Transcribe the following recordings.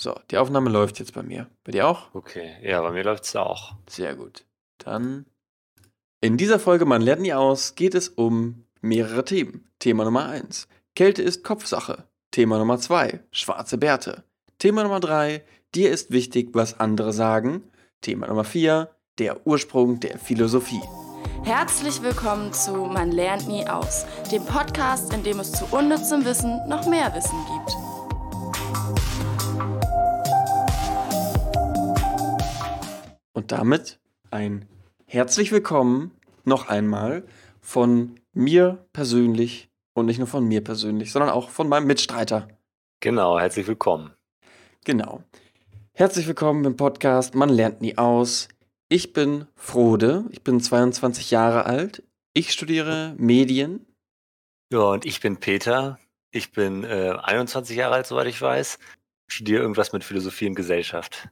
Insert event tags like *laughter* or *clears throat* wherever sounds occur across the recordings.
So, die Aufnahme läuft jetzt bei mir. Bei dir auch? Okay, ja, bei mir läuft es auch. Sehr gut. Dann. In dieser Folge Man lernt nie aus geht es um mehrere Themen. Thema Nummer 1. Kälte ist Kopfsache. Thema Nummer 2. Schwarze Bärte. Thema Nummer 3. Dir ist wichtig, was andere sagen. Thema Nummer 4. Der Ursprung der Philosophie. Herzlich willkommen zu Man lernt nie aus, dem Podcast, in dem es zu unnützem Wissen noch mehr Wissen gibt. Und damit ein herzlich willkommen noch einmal von mir persönlich und nicht nur von mir persönlich, sondern auch von meinem Mitstreiter. Genau, herzlich willkommen. Genau. Herzlich willkommen im Podcast Man lernt nie aus. Ich bin Frode, ich bin 22 Jahre alt. Ich studiere Medien. Ja, und ich bin Peter. Ich bin äh, 21 Jahre alt, soweit ich weiß. Studiere irgendwas mit Philosophie und Gesellschaft.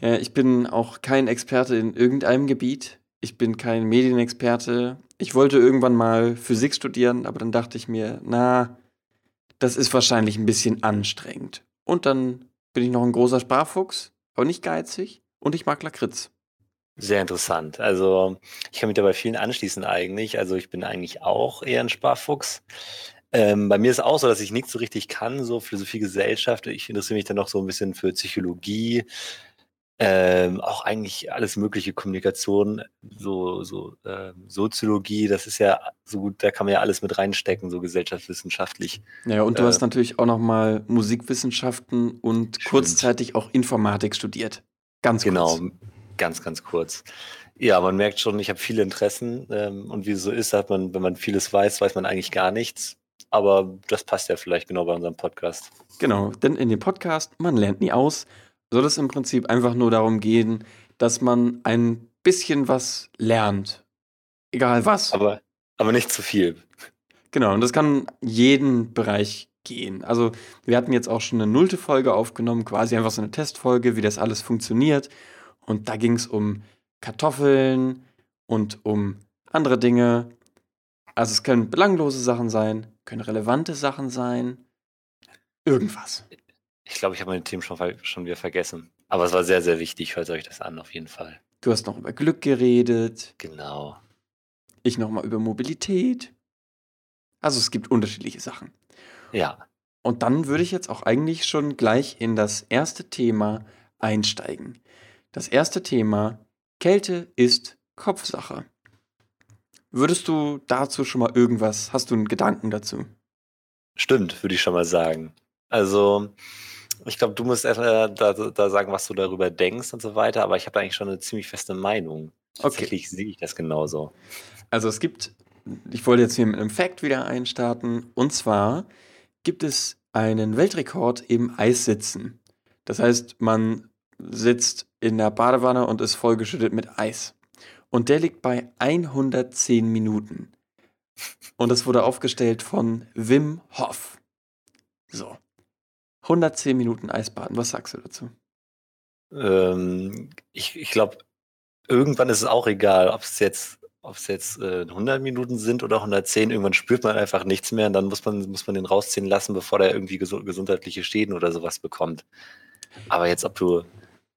Ja, ich bin auch kein Experte in irgendeinem Gebiet. Ich bin kein Medienexperte. Ich wollte irgendwann mal Physik studieren, aber dann dachte ich mir, na, das ist wahrscheinlich ein bisschen anstrengend. Und dann bin ich noch ein großer Sparfuchs, aber nicht geizig und ich mag Lakritz. Sehr interessant. Also ich kann mich da bei vielen anschließen eigentlich. Also ich bin eigentlich auch eher ein Sparfuchs. Ähm, bei mir ist auch so, dass ich nichts so richtig kann, so Philosophie, Gesellschaft. Ich interessiere mich dann noch so ein bisschen für Psychologie, ähm, auch eigentlich alles mögliche Kommunikation, so, so ähm, Soziologie, das ist ja so gut, da kann man ja alles mit reinstecken, so gesellschaftswissenschaftlich. Ja, und du äh, hast natürlich auch noch mal Musikwissenschaften und stimmt. kurzzeitig auch Informatik studiert. Ganz genau, kurz. ganz, ganz kurz. Ja, man merkt schon, ich habe viele Interessen ähm, und wie es so ist, hat man, wenn man vieles weiß, weiß man eigentlich gar nichts. Aber das passt ja vielleicht genau bei unserem Podcast. Genau, denn in dem Podcast, man lernt nie aus, soll es im Prinzip einfach nur darum gehen, dass man ein bisschen was lernt. Egal was. Aber, aber nicht zu viel. Genau, und das kann jeden Bereich gehen. Also wir hatten jetzt auch schon eine nullte Folge aufgenommen, quasi einfach so eine Testfolge, wie das alles funktioniert. Und da ging es um Kartoffeln und um andere Dinge. Also es können belanglose Sachen sein, können relevante Sachen sein. Irgendwas. Ich glaube, ich habe meine Themen schon, schon wieder vergessen. Aber es war sehr, sehr wichtig. Hört euch das an, auf jeden Fall. Du hast noch über Glück geredet. Genau. Ich nochmal über Mobilität. Also es gibt unterschiedliche Sachen. Ja. Und dann würde ich jetzt auch eigentlich schon gleich in das erste Thema einsteigen. Das erste Thema, Kälte ist Kopfsache. Würdest du dazu schon mal irgendwas, hast du einen Gedanken dazu? Stimmt, würde ich schon mal sagen. Also, ich glaube, du musst erst äh, da, da sagen, was du darüber denkst und so weiter, aber ich habe eigentlich schon eine ziemlich feste Meinung. Tatsächlich okay. sehe ich das genauso. Also es gibt, ich wollte jetzt hier mit einem Fact wieder einstarten, und zwar gibt es einen Weltrekord im Eissitzen. Das heißt, man sitzt in der Badewanne und ist vollgeschüttet mit Eis. Und der liegt bei 110 Minuten. Und das wurde aufgestellt von Wim Hof. So. 110 Minuten Eisbaden. Was sagst du dazu? Ähm, ich ich glaube, irgendwann ist es auch egal, ob es jetzt, ob's jetzt äh, 100 Minuten sind oder 110. Irgendwann spürt man einfach nichts mehr und dann muss man, muss man den rausziehen lassen, bevor der irgendwie ges gesundheitliche Schäden oder sowas bekommt. Aber jetzt, ob du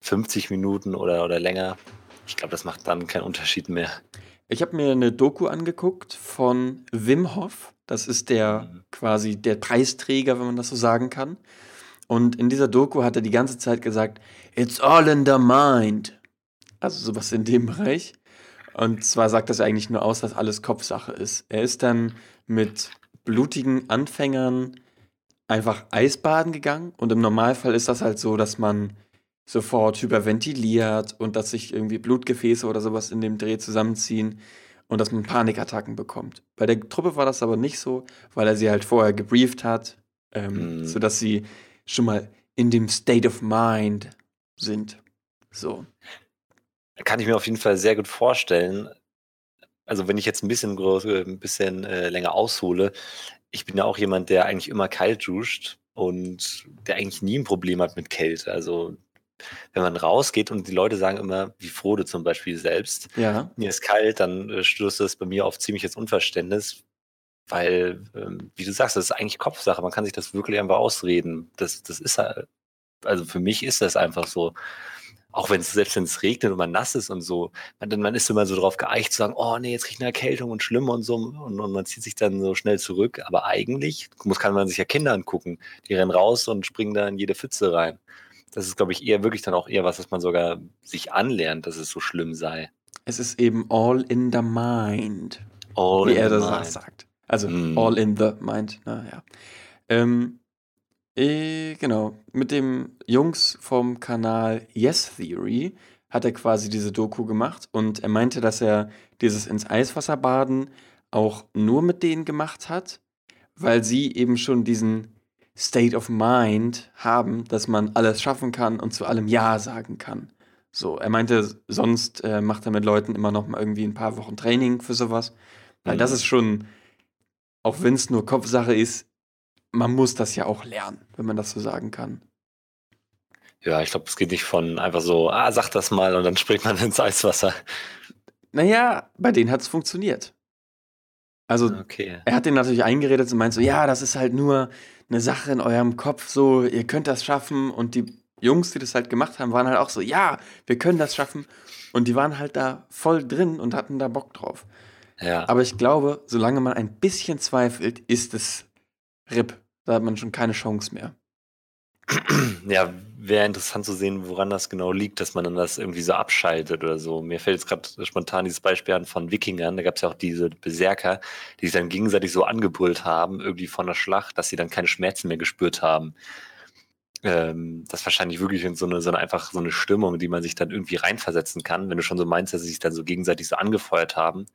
50 Minuten oder, oder länger, ich glaube, das macht dann keinen Unterschied mehr. Ich habe mir eine Doku angeguckt von Wim Hof. Das ist der mhm. quasi der Preisträger, wenn man das so sagen kann. Und in dieser Doku hat er die ganze Zeit gesagt, it's all in the mind. Also sowas in dem Bereich. Und zwar sagt das eigentlich nur aus, dass alles Kopfsache ist. Er ist dann mit blutigen Anfängern einfach Eisbaden gegangen. Und im Normalfall ist das halt so, dass man sofort hyperventiliert und dass sich irgendwie Blutgefäße oder sowas in dem Dreh zusammenziehen und dass man Panikattacken bekommt. Bei der Truppe war das aber nicht so, weil er sie halt vorher gebrieft hat, ähm, mhm. sodass sie schon mal in dem State of Mind sind. So. Kann ich mir auf jeden Fall sehr gut vorstellen. Also wenn ich jetzt ein bisschen, groß, äh, ein bisschen äh, länger aushole, ich bin ja auch jemand, der eigentlich immer kalt duscht und der eigentlich nie ein Problem hat mit Kälte. Also wenn man rausgeht und die Leute sagen immer, wie Frode zum Beispiel selbst, ja. mir ist kalt, dann äh, stößt das bei mir auf ziemliches Unverständnis, weil, ähm, wie du sagst, das ist eigentlich Kopfsache. Man kann sich das wirklich einfach ausreden. Das, das ist halt, also für mich ist das einfach so auch wenn es selbst wenn es regnet und man nass ist und so, man, man ist immer so drauf geeicht zu sagen, oh nee, jetzt kriege ich eine Erkältung und schlimm und so und, und, man zieht sich dann so schnell zurück. Aber eigentlich muss, kann man sich ja Kinder angucken, die rennen raus und springen da in jede Pfütze rein. Das ist, glaube ich, eher wirklich dann auch eher was, was man sogar sich anlernt, dass es so schlimm sei. Es ist eben all in the mind. All wie in er the das mind. sagt. Also Mm. all in the mind. Naja. Ähm, äh, genau. Mit dem Jungs vom Kanal Yes Theory hat er quasi diese Doku gemacht und er meinte, dass er dieses ins Eiswasser baden auch nur mit denen gemacht hat, weil sie eben schon diesen State of Mind haben, dass man alles schaffen kann und zu allem Ja sagen kann. So, er meinte, sonst äh, macht er mit Leuten immer noch mal irgendwie ein paar Wochen Training für sowas. Weil Mhm. das ist schon, auch wenn es nur Kopfsache ist, man muss das ja auch lernen, wenn man das so sagen kann. Ja, ich glaube, es geht nicht von einfach so, ah, sag das mal und dann springt man *laughs* ins Eiswasser. Naja, bei denen hat es funktioniert. Also, Okay. er hat denen natürlich eingeredet und meint so, ja, das ist halt nur eine Sache in eurem Kopf, so, ihr könnt das schaffen. Und die Jungs, die das halt gemacht haben, waren halt auch so, ja, wir können das schaffen. Und die waren halt da voll drin und hatten da Bock drauf. Ja. Aber ich glaube, solange man ein bisschen zweifelt, ist es RIP. Da hat man schon keine Chance mehr. Ja, wäre interessant zu sehen, woran das genau liegt, dass man dann das irgendwie so abschaltet oder so. Mir fällt jetzt gerade spontan dieses Beispiel an von Wikingern. Da gab es ja auch diese Berserker, die sich dann gegenseitig so angebrüllt haben, irgendwie von der Schlacht, dass sie dann keine Schmerzen mehr gespürt haben. Ähm, das ist wahrscheinlich wirklich in so eine, so eine einfach so eine Stimmung, die man sich dann irgendwie reinversetzen kann, wenn du schon so meinst, dass sie sich dann so gegenseitig so angefeuert haben,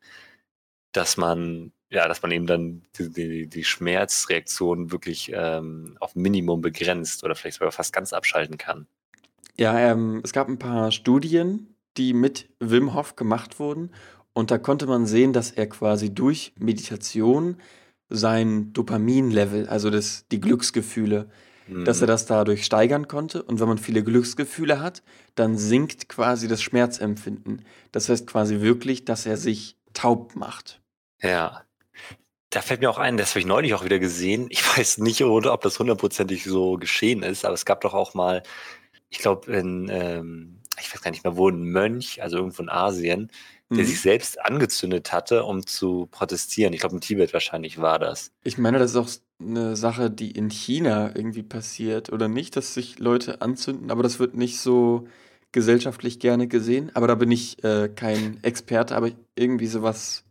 dass man, ja, dass man eben dann die, die, die Schmerzreaktion wirklich ähm, auf Minimum begrenzt oder vielleicht sogar fast ganz abschalten kann. Ja, ähm, es gab ein paar Studien, die mit Wim Hof gemacht wurden. Und da konnte man sehen, dass er quasi durch Meditation sein Dopaminlevel, also das, die Glücksgefühle, dass er Mhm. das dadurch steigern konnte. Und wenn man viele Glücksgefühle hat, dann sinkt quasi das Schmerzempfinden. Das heißt quasi wirklich, dass er sich taub macht. Ja. Da fällt mir auch ein, das habe ich neulich auch wieder gesehen. Ich *laughs* weiß nicht, ob das hundertprozentig so geschehen ist, aber es gab doch auch mal, ich glaube, in, ähm, ich weiß gar nicht mehr wo, ein Mönch, also irgendwo in Asien, der Mhm. sich selbst angezündet hatte, um zu protestieren. Ich glaube, in Tibet wahrscheinlich war das. Ich meine, das ist auch eine Sache, die in China irgendwie passiert, oder nicht, dass sich Leute anzünden, aber das wird nicht so gesellschaftlich gerne gesehen. Aber da bin ich äh, kein Experte, aber irgendwie sowas.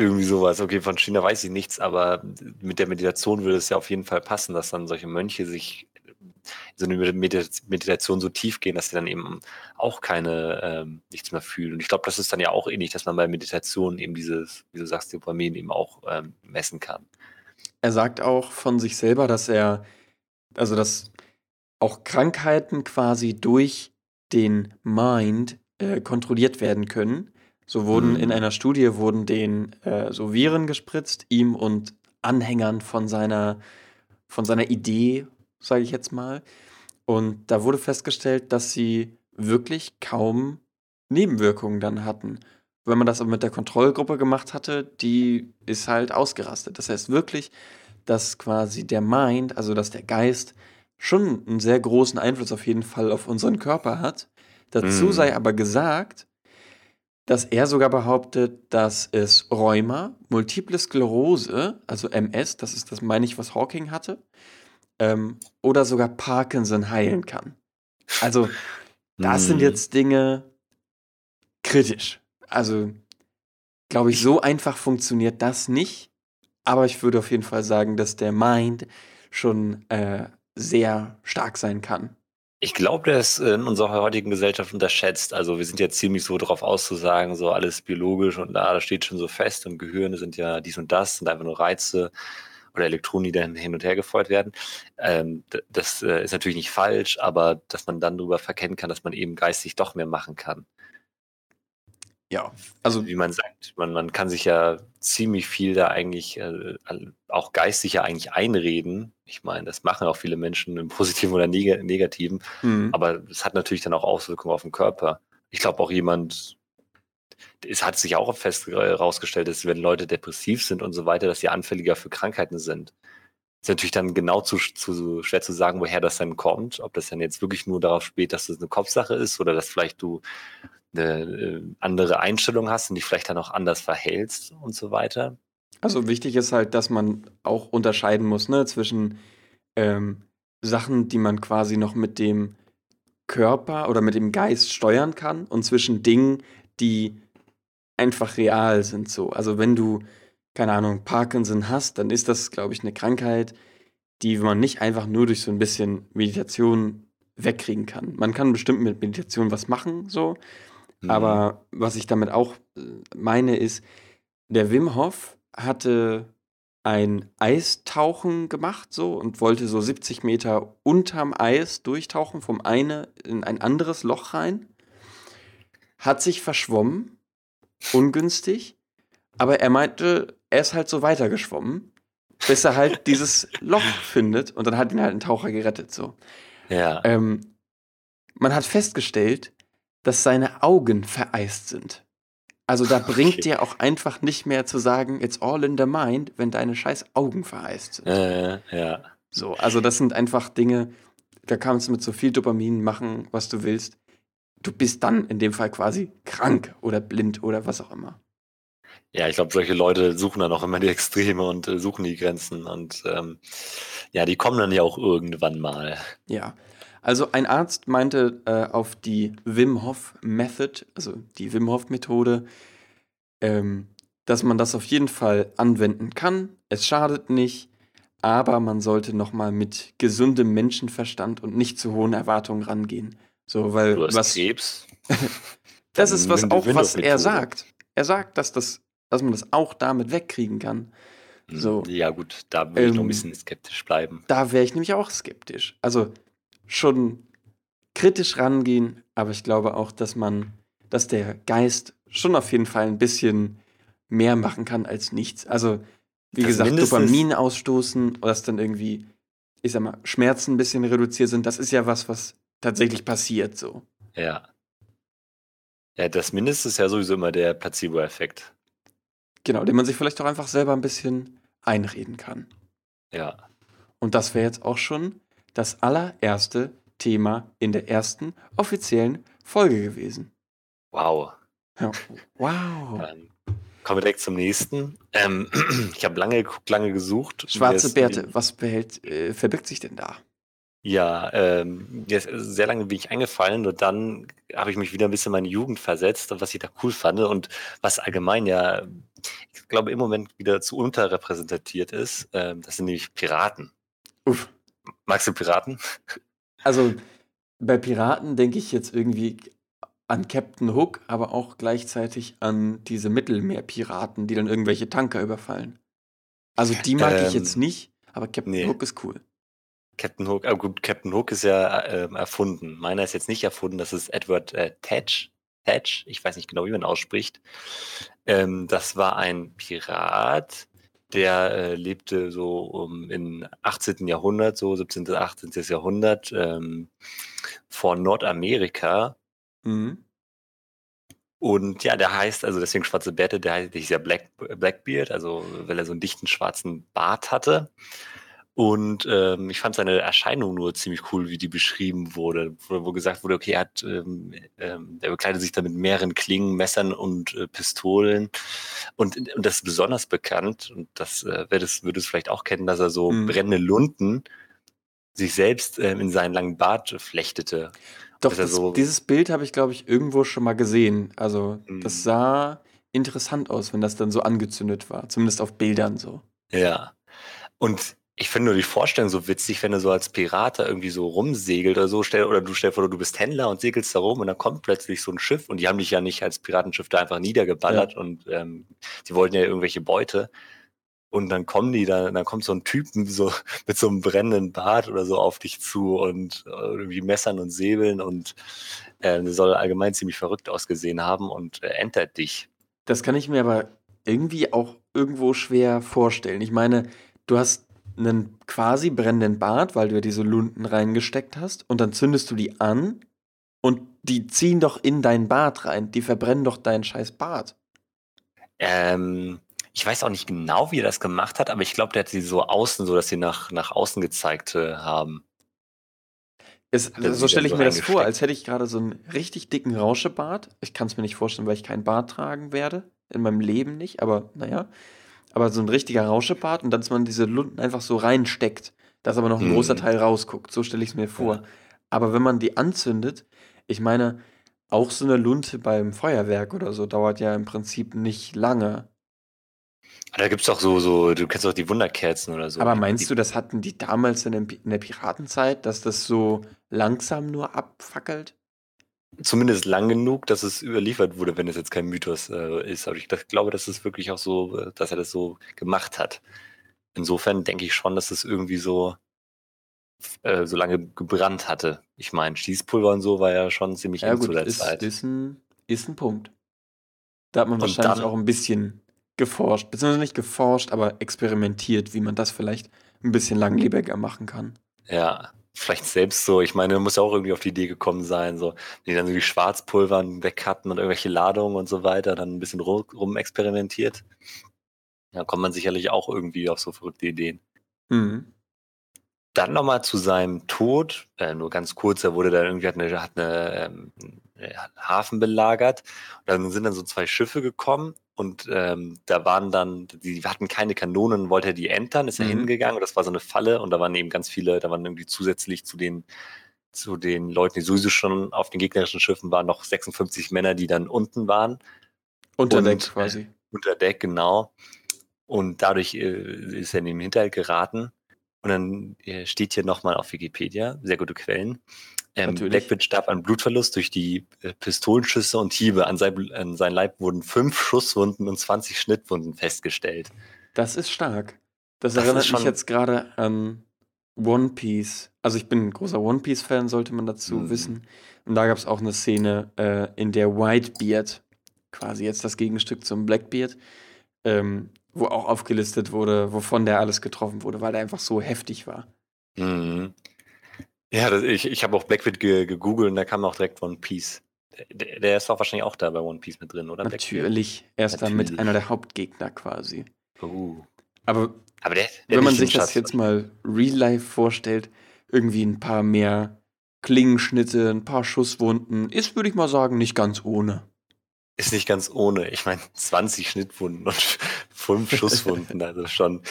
Irgendwie sowas. Okay, von China weiß ich nichts, aber mit der Meditation würde es ja auf jeden Fall passen, dass dann solche Mönche sich so eine Medita- Meditation so tief gehen, dass sie dann eben auch keine ähm, nichts mehr fühlen. Und ich glaube, das ist dann ja auch ähnlich, dass man bei Meditation eben dieses, wie du sagst, Dopamin eben auch ähm, messen kann. Er sagt auch von sich selber, dass er, also dass auch Krankheiten quasi durch den Mind äh, kontrolliert werden können. So wurden Mhm. in einer Studie wurden den äh, so Viren gespritzt, ihm und Anhängern von seiner, von seiner Idee, sage ich jetzt mal. Und da wurde festgestellt, dass sie wirklich kaum Nebenwirkungen dann hatten. Wenn man das aber mit der Kontrollgruppe gemacht hatte, die ist halt ausgerastet. Das heißt wirklich, dass quasi der Mind, also dass der Geist, schon einen sehr großen Einfluss auf jeden Fall auf unseren Körper hat. Dazu Mhm. sei aber gesagt, dass er sogar behauptet, dass es Rheuma, Multiple Sklerose, also MS, das ist das, meine ich, was Hawking hatte, ähm, oder sogar Parkinson heilen kann. Also, das sind Mhm. jetzt Dinge kritisch. Also, glaube ich, so einfach funktioniert das nicht. Aber ich würde auf jeden Fall sagen, dass der Mind schon äh, sehr stark sein kann. Ich glaube, der ist in unserer heutigen Gesellschaft unterschätzt. Also wir sind ja ziemlich so drauf auszusagen, so alles biologisch und da, das steht schon so fest und Gehirne sind ja dies und das, sind einfach nur Reize oder Elektronen, die dann hin und her gefeuert werden. Ähm, das äh, ist natürlich nicht falsch, aber dass man dann darüber verkennen kann, dass man eben geistig doch mehr machen kann. Ja, also Wie man sagt, man, man kann sich ja ziemlich viel da eigentlich äh, auch geistig ja eigentlich einreden. Ich meine, das machen auch viele Menschen im *laughs* Positiven oder Neg Negativen. hm, Aber es hat natürlich dann auch Auswirkungen auf den Körper. Ich glaube auch jemand, es hat sich auch fest herausgestellt, dass wenn Leute depressiv sind und so weiter, dass sie anfälliger für Krankheiten sind. ist natürlich dann genau zu, zu schwer zu sagen, woher das dann kommt. Ob das dann jetzt wirklich nur darauf spielt, dass das eine Kopfsache ist oder dass vielleicht du eine äh, andere Einstellung hast und dich vielleicht dann auch anders verhältst und so weiter. Also wichtig ist halt, dass man auch unterscheiden muss, ne, zwischen ähm, Sachen, die man quasi noch mit dem Körper oder mit dem Geist steuern kann und zwischen Dingen, die einfach real sind so. Also wenn du, keine Ahnung, Parkinson hast, dann ist das, glaube ich, eine Krankheit, die man nicht einfach nur durch so ein bisschen Meditation wegkriegen kann. Man kann bestimmt mit Meditation was machen, so. Mhm. Aber was ich damit auch äh, meine, ist, der Wim Hof hatte ein Eistauchen gemacht so und wollte so 70 Meter unterm Eis durchtauchen, vom eine in ein anderes Loch rein. Hat sich verschwommen, ungünstig, aber er meinte, er ist halt so weitergeschwommen, bis er halt dieses *laughs* Loch findet und dann hat ihn halt ein Taucher gerettet so. Ja. Ähm, man hat festgestellt, dass seine Augen vereist sind. Also da *laughs* bringt okay. dir auch einfach nicht mehr zu sagen, it's all in the mind, wenn deine scheiß Augen vereist sind. Äh, ja. So, also das sind einfach Dinge, da kannst du mit so viel Dopamin machen, was du willst. Du bist dann in dem Fall quasi krank oder blind oder was auch immer. Ja, ich glaube, solche Leute suchen dann auch immer die Extreme und äh, suchen die Grenzen und ähm, ja, die kommen dann ja auch irgendwann mal. Ja, also ein Arzt meinte äh, auf die Wim Hof Method, also die Wim Hof Methode, ähm, dass man das auf jeden Fall anwenden kann. Es schadet nicht, aber man sollte nochmal mit gesundem Menschenverstand und nicht zu hohen Erwartungen rangehen. So, weil du hast was Krebs. *laughs* das ist was auch was er sagt. Er sagt, dass das, dass man das auch damit wegkriegen kann. Hm, so. Ja gut, da würde ich noch ein ähm, bisschen skeptisch bleiben. Da wäre ich nämlich auch skeptisch. Also schon kritisch rangehen, aber ich glaube auch, dass man, dass der Geist schon auf jeden Fall ein bisschen mehr machen kann als nichts. Also, wie das gesagt, Dopamin ausstoßen, dass dann irgendwie, ich sag mal, Schmerzen ein bisschen reduziert sind, das ist ja was, was tatsächlich passiert so. Ja. Ja, das Mindeste ist ja sowieso immer der Placebo-Effekt. Genau, den man sich vielleicht auch einfach selber ein bisschen einreden kann. Ja. Und das wäre jetzt auch schon das allererste Thema in der ersten offiziellen Folge gewesen. Wow. Ja. Wow. Dann kommen wir direkt zum nächsten. Ähm, *clears throat* ich habe lange geguckt, lange gesucht. Schwarze Bärte, was behält, äh, verbirgt sich denn da? Ja, ähm, sehr lange bin ich eingefallen und dann habe ich mich wieder ein bisschen in meine Jugend versetzt und was ich da cool fand und was allgemein ja, ich glaube, im Moment wieder zu unterrepräsentiert ist, ähm, das sind nämlich Piraten. Uff. Magst du Piraten? Also bei Piraten denke ich jetzt irgendwie an Captain Hook, aber auch gleichzeitig an diese Mittelmeerpiraten, die dann irgendwelche Tanker überfallen. Also die mag ähm, ich jetzt nicht, aber Captain nee. Hook ist cool. Captain Hook, aber gut, Captain Hook ist ja äh, erfunden. Meiner ist jetzt nicht erfunden, das ist Edward äh, Tetch. Tetch, ich weiß nicht genau, wie man ausspricht. Ähm, das war ein Pirat, der äh, lebte so um, im 18. Jahrhundert, so 17. 18. Jahrhundert, ähm, vor Nordamerika. Mhm. Und ja, der heißt, also deswegen schwarze Bärte, der heißt, der hieß ja Black, Blackbeard, also weil er so einen dichten schwarzen Bart hatte. Und ähm, ich fand seine Erscheinung nur ziemlich cool, wie die beschrieben wurde, wo, wo gesagt wurde, okay, er hat, ähm, ähm, er bekleidet sich da mit mehreren Klingen, Messern und äh, Pistolen. Und, und das ist besonders bekannt, und das äh, würdest, würdest du vielleicht auch kennen, dass er so mhm. brennende Lunden sich selbst ähm, in seinen langen Bart flechtete. Doch, das, so dieses Bild habe ich, glaube ich, irgendwo schon mal gesehen. Also, mhm. das sah interessant aus, wenn das dann so angezündet war. Zumindest auf Bildern so. Ja. Und ich finde nur die Vorstellung so witzig, wenn du so als Pirat da irgendwie so rumsegelt oder so, stell, oder du stell vor, du bist Händler und segelst da rum und dann kommt plötzlich so ein Schiff und die haben dich ja nicht als Piratenschiff da einfach niedergeballert ja. und ähm, die wollten ja irgendwelche Beute. Und dann kommen die da, dann kommt so ein Typen so *laughs* mit so einem brennenden Bart oder so auf dich zu und äh, irgendwie Messern und Säbeln und äh, soll allgemein ziemlich verrückt ausgesehen haben und äh, entert dich. Das kann ich mir aber irgendwie auch irgendwo schwer vorstellen. Ich meine, du hast einen quasi brennenden Bart, weil du ja diese Lunden reingesteckt hast, und dann zündest du die an und die ziehen doch in deinen Bart rein. Die verbrennen doch deinen scheiß Bart. Ähm, ich weiß auch nicht genau, wie er das gemacht hat, aber ich glaube, der hat sie so außen, so dass sie nach, nach außen gezeigt äh, haben. Es, so stelle ich so mir das vor, als hätte ich gerade so einen richtig dicken Rauschebart. Ich kann es mir nicht vorstellen, weil ich keinen Bart tragen werde. In meinem Leben nicht, aber naja. Aber so ein richtiger Rauschebart und dass man diese Lunden einfach so reinsteckt, dass aber noch ein großer Mhm. Teil rausguckt. So stelle ich es mir vor. Ja. Aber wenn man die anzündet, ich meine, auch so eine Lunte beim Feuerwerk oder so dauert ja im Prinzip nicht lange. Da gibt es auch so, so, du kennst auch die Wunderkerzen oder so. Aber meinst die, du, das hatten die damals in der Piratenzeit, dass das so langsam nur abfackelt? Zumindest lang genug, dass es überliefert wurde, wenn es jetzt kein Mythos äh, ist. Aber ich das, glaube, dass es wirklich auch so, äh, dass er das so gemacht hat. Insofern denke ich schon, dass es irgendwie so, äh, so lange gebrannt hatte. Ich meine, Schießpulver und so war ja schon ziemlich Ja eng zu der ist, Zeit. ist, ein, ist ein Punkt. Da hat man Und wahrscheinlich auch ein bisschen geforscht, beziehungsweise nicht geforscht, aber experimentiert, wie man das vielleicht ein bisschen langlebiger machen kann. Ja, vielleicht selbst so. Ich meine, muss ja auch irgendwie auf die Idee gekommen sein, so, wenn die dann so die Schwarzpulvern weg hatten und irgendwelche Ladungen und so weiter, dann ein bisschen rum experimentiert. Da kommt man sicherlich auch irgendwie auf so verrückte Ideen. Mhm. Dann nochmal zu seinem Tod, äh, nur ganz kurz, er wurde dann irgendwie, hat eine, hat eine, ähm, äh, Hafen belagert. Und dann sind dann so zwei Schiffe gekommen und ähm, da waren dann, die hatten keine Kanonen, wollte er die entern, ist er Mhm. hingegangen und das war so eine Falle und da waren eben ganz viele, da waren irgendwie zusätzlich zu den zu den Leuten, die sowieso schon auf den gegnerischen Schiffen waren, noch 56 Männer, die dann unten waren Unter Deck äh, quasi. unter Deck, genau. Und dadurch äh, ist er in den Hinterhalt geraten. Und dann äh, steht hier nochmal auf Wikipedia, sehr gute Quellen. Ähm. Blackbeard starb an Blutverlust durch die äh, Pistolenschüsse und Hiebe. An, sein, an sein Leib wurden fünf Schusswunden und 20 Schnittwunden festgestellt. Das ist stark. Das, Das erinnert mich jetzt gerade an One Piece. Also ich bin ein großer One Piece-Fan, sollte man dazu Mhm. wissen. Und da gab es auch eine Szene, äh, in der Whitebeard, quasi jetzt das Gegenstück zum Blackbeard, ähm, wo auch aufgelistet wurde, wovon der alles getroffen wurde, weil der einfach so heftig war. Mhm. Ja, das, ich, ich habe auch Blackbeard ge gegoogelt und da kam auch direkt One Piece. Der, der ist doch wahrscheinlich auch da bei One Piece mit drin, oder? Blackbeard? Natürlich. Er ist damit Natürlich. einer der Hauptgegner quasi. Uh. Aber Aber der, der wenn man sich das jetzt mal real life vorstellt, irgendwie ein paar mehr Klingenschnitte, ein paar Schusswunden, ist, würde ich mal sagen, nicht ganz ohne. Ist nicht ganz ohne. Ich meine, 20 Schnittwunden und *laughs* fünf Schusswunden. Also schon,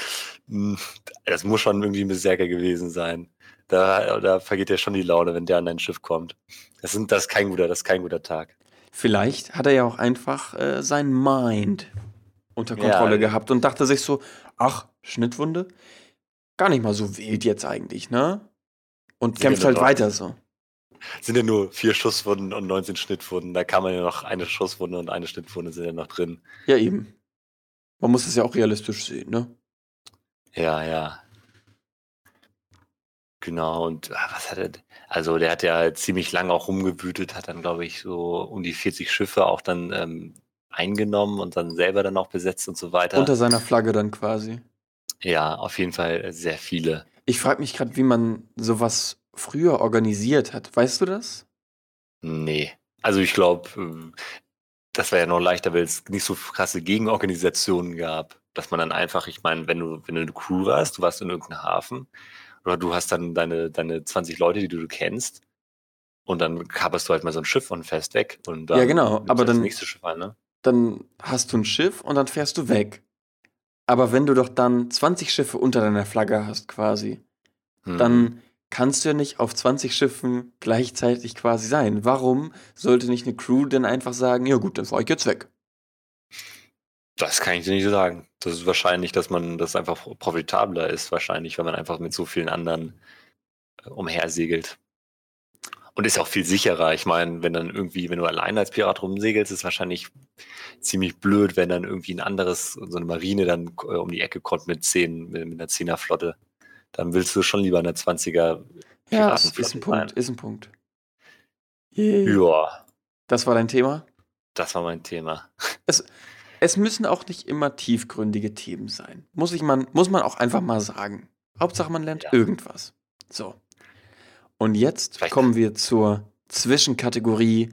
mh, das muss schon irgendwie ein Berserker gewesen sein. Da, da vergeht ja schon die Laune, wenn der an dein Schiff kommt. Das, sind, das, ist kein guter, das ist kein guter Tag. Vielleicht hat er ja auch einfach äh, sein Mind unter Kontrolle Ja. gehabt und dachte sich so, ach, Schnittwunde? Gar nicht mal so wild jetzt eigentlich, ne? Und kämpft halt weiter so. Sind ja nur vier Schusswunden und 19 Schnittwunden. Da kann man ja noch eine Schusswunde und eine Schnittwunde sind ja noch drin. Ja, eben. Man muss es ja auch realistisch sehen, ne? Ja, ja. Genau, und ah, was hat er? Also, der hat ja ziemlich lange auch rumgewütet, hat dann, glaube ich, so um die 40 Schiffe auch dann ähm, eingenommen und dann selber dann auch besetzt und so weiter. Unter seiner Flagge dann quasi. ja, auf jeden Fall sehr viele. Ich frage mich gerade, wie man sowas früher organisiert hat. Weißt du das? Nee. Also, ich glaube, das wäre ja noch leichter, weil es nicht so krasse Gegenorganisationen gab, dass man dann einfach, ich meine, wenn du, wenn du eine Crew warst, du warst in irgendeinem Hafen oder du hast dann deine, deine 20 Leute, die du kennst und dann kaperst du halt mal so ein Schiff und fährst weg und dann Ja, genau, aber du das dann- nächste Schiff an, ne? Dann hast du ein Schiff und dann fährst du weg. Aber wenn du doch dann 20 Schiffe unter deiner Flagge hast quasi, Hm. dann kannst du ja nicht auf 20 Schiffen gleichzeitig quasi sein. Warum sollte nicht eine Crew denn einfach sagen, ja gut, dann fahr ich jetzt weg? Das kann ich dir nicht sagen. Das ist wahrscheinlich, dass man das einfach profitabler ist, wahrscheinlich, weil man einfach mit so vielen anderen äh, umhersegelt. Und ist auch viel sicherer. Ich meine, wenn dann irgendwie, wenn du alleine als Pirat rumsegelst, ist wahrscheinlich ziemlich blöd, wenn dann irgendwie ein anderes, so eine Marine dann äh, um die Ecke kommt mit zehn, mit, mit einer Zehnerflotte. Dann willst du schon lieber eine 20er Ja, ist ein Punkt, ist ein Punkt. Ja, Das war dein Thema? das war mein Thema. Es müssen auch nicht immer tiefgründige Themen sein. Muss, ich man, muss man auch einfach mal sagen. Hauptsache, man lernt Ja. irgendwas. So. Und jetzt Vielleicht- kommen wir zur Zwischenkategorie,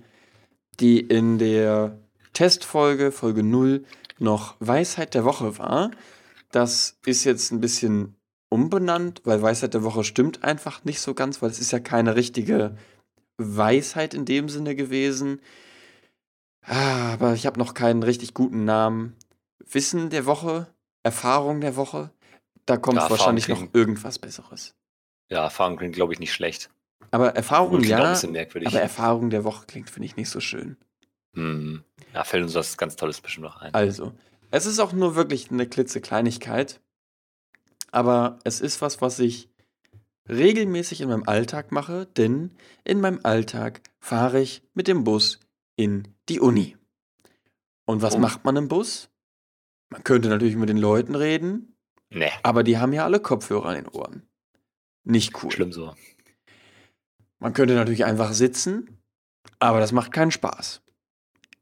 die in der Testfolge, Folge 0, noch Weisheit der Woche war. Das ist jetzt ein bisschen umbenannt, weil Weisheit der Woche stimmt einfach nicht so ganz, weil es ist ja keine richtige Weisheit in dem Sinne gewesen. Ah, aber ich habe noch keinen richtig guten Namen. Wissen der Woche, Erfahrung der Woche, da kommt Ja, wahrscheinlich noch irgendwas Besseres. Ja, Erfahrung klingt, glaube ich, nicht schlecht. Aber Erfahrung auch ein ja, bisschen merkwürdig. aber Erfahrung der Woche klingt, finde ich, nicht so schön. Hm. Ja, fällt uns was ganz Tolles bestimmt noch ein. Also, es ist auch nur wirklich eine klitzekleinigkeit, aber es ist was, was ich regelmäßig in meinem Alltag mache, denn in meinem Alltag fahre ich mit dem Bus in die Uni. Und was Oh. macht man im Bus? Man könnte natürlich mit den Leuten reden, Nee, aber die haben ja alle Kopfhörer an den Ohren. Nicht cool. schlimm so. Man könnte natürlich einfach sitzen, aber das macht keinen Spaß.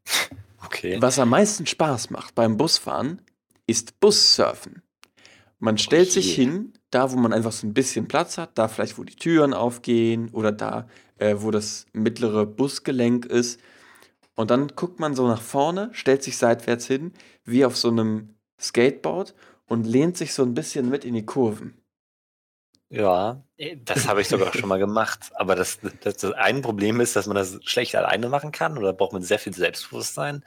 *laughs* Okay. Was am meisten Spaß macht beim Busfahren, ist Bussurfen. Man stellt sich je. hin, da wo man einfach so ein bisschen Platz hat, da vielleicht wo die Türen aufgehen oder da äh, wo das mittlere Busgelenk ist. Und dann guckt man so nach vorne, stellt sich seitwärts hin, wie auf so einem Skateboard und lehnt sich so ein bisschen mit in die Kurven. Ja, das habe ich sogar schon mal gemacht. Aber das, das, das ein Problem ist, dass man das schlecht alleine machen kann oder braucht man sehr viel Selbstbewusstsein.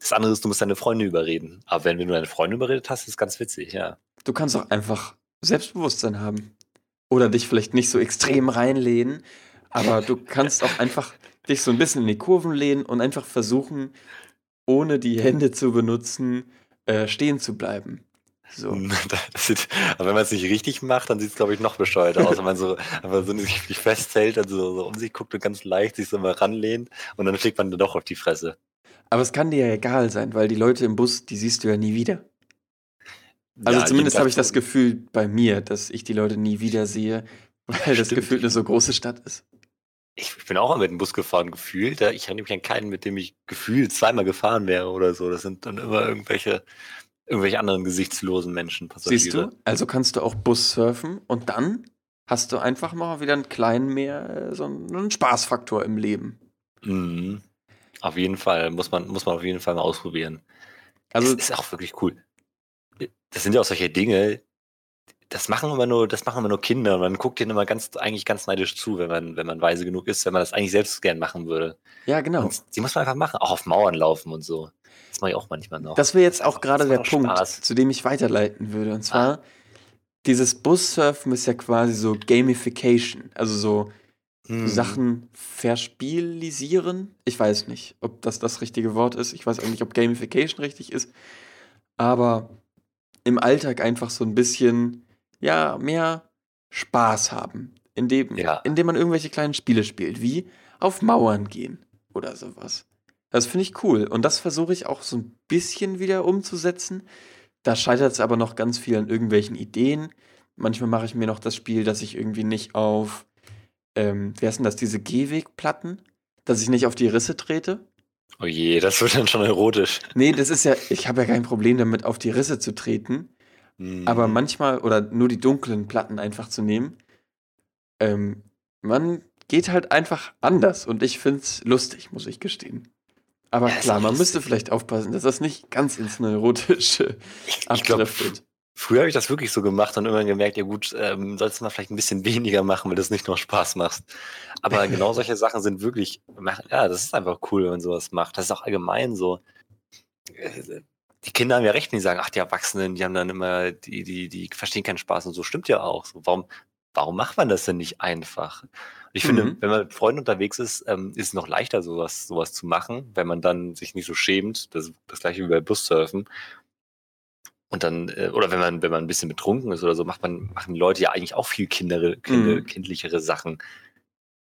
Das andere ist, du musst deine Freunde überreden. Aber wenn, du deine Freunde überredet hast, ist es ganz witzig, ja. Du kannst auch einfach Selbstbewusstsein haben. Oder dich vielleicht nicht so extrem reinlehnen, aber du kannst auch einfach dich so ein bisschen in die Kurven lehnen und einfach versuchen, ohne die Hände zu benutzen, äh, stehen zu bleiben. So. *laughs* Sieht, aber wenn man es nicht richtig macht, dann sieht es, glaube ich, noch bescheuerter aus. Wenn man so, aber so sich nicht *laughs* festhält, also so, so um sich guckt und ganz leicht sich so mal ranlehnt und dann fliegt man dann doch auf die Fresse. Aber es kann dir ja egal sein, weil die Leute im Bus, die siehst du ja nie wieder. Also Ja, zumindest habe ich das Gefühl bei mir, dass ich die Leute nie wieder sehe, *laughs* weil das Stimmt. gefühlt eine so große Stadt ist. Ich bin auch mal mit dem Bus gefahren, gefühlt. Ich erinnere mich an keinen, mit dem ich gefühlt zweimal gefahren wäre oder so. Das sind dann immer irgendwelche, irgendwelche anderen gesichtslosen Menschen. Passagiere. Siehst du? Also kannst du auch Bus surfen und dann hast du einfach mal wieder einen kleinen mehr, äh, so einen Spaßfaktor im Leben. Mhm. Auf jeden Fall. Muss man, muss man auf jeden Fall mal ausprobieren. Also das ist auch wirklich cool. Das sind ja auch solche Dinge, das machen immer nur, das machen immer nur Kinder und man guckt denen immer ganz, eigentlich ganz neidisch zu, wenn man, wenn man weise genug ist, wenn man das eigentlich selbst gern machen würde. ja, genau. Und die muss man einfach machen, auch auf Mauern laufen und so. Das mache ich auch manchmal noch. Das wäre jetzt auch gerade der Punkt, Spaß. zu dem ich weiterleiten würde. Und zwar, dieses Bussurfen ist ja quasi so Gamification. Also so Hm. Sachen verspielisieren. Ich weiß nicht, ob das das richtige Wort ist. Ich weiß auch nicht, ob Gamification richtig ist. Aber im Alltag einfach so ein bisschen, ja, mehr Spaß haben. Indem, Ja. indem man irgendwelche kleinen Spiele spielt, wie auf Mauern gehen oder sowas. Das finde ich cool. Und das versuche ich auch so ein bisschen wieder umzusetzen. Da scheitert es aber noch ganz viel an irgendwelchen Ideen. Manchmal mache ich mir noch das Spiel, dass ich irgendwie nicht auf, ähm, wie heißt denn das, diese Gehwegplatten, dass ich nicht auf die Risse trete. Oh je, das wird dann schon erotisch. Nee, das ist ja, ich habe ja kein Problem damit, auf die Risse zu treten. Hm. Aber manchmal, oder nur die dunklen Platten einfach zu nehmen, ähm, man geht halt einfach anders und ich finde es lustig, muss ich gestehen. Aber Ja, klar, man müsste vielleicht aufpassen, dass das nicht ganz ins Neurotische abdriftet. Früher habe ich das wirklich so gemacht und irgendwann gemerkt, ja gut, ähm, sollst du mal vielleicht ein bisschen *laughs* weniger machen, weil das nicht nur Spaß macht. Aber genau *laughs* solche Sachen sind wirklich, ja, das ist einfach cool, wenn man sowas macht. Das ist auch allgemein so. Die Kinder haben ja recht, wenn die sagen, ach, die Erwachsenen, die haben dann immer, die, die, die verstehen keinen Spaß und so. Stimmt ja auch. So, warum, warum macht man das denn nicht einfach? Und ich finde, Mhm. wenn man mit Freunden unterwegs ist, ähm, ist es noch leichter, sowas, sowas zu machen, wenn man dann sich nicht so schämt. Das, das gleiche wie bei Bussurfen. Und dann, äh, oder wenn man, wenn man ein bisschen betrunken ist oder so, macht man, machen die Leute ja eigentlich auch viel kindere, kinder, Mhm. kindlichere Sachen.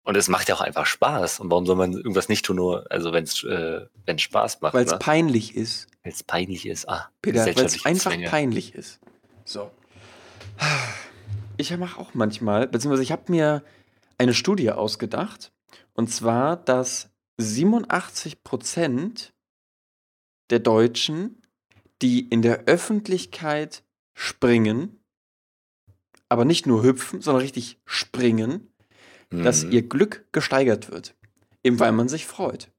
Und es macht ja auch einfach Spaß. Und warum soll man irgendwas nicht tun, nur, also wenn es äh, wenn's Spaß macht, Weil es ne? peinlich ist. Weil es peinlich ist. Ah, Peter, weil es einfach Zwänge. peinlich ist. So. Ich mache auch manchmal, beziehungsweise ich habe mir eine Studie ausgedacht. Und zwar, dass 87 Prozent der Deutschen, die in der Öffentlichkeit springen, aber nicht nur hüpfen, sondern richtig springen, dass Mhm. ihr Glück gesteigert wird. Eben weil man sich freut.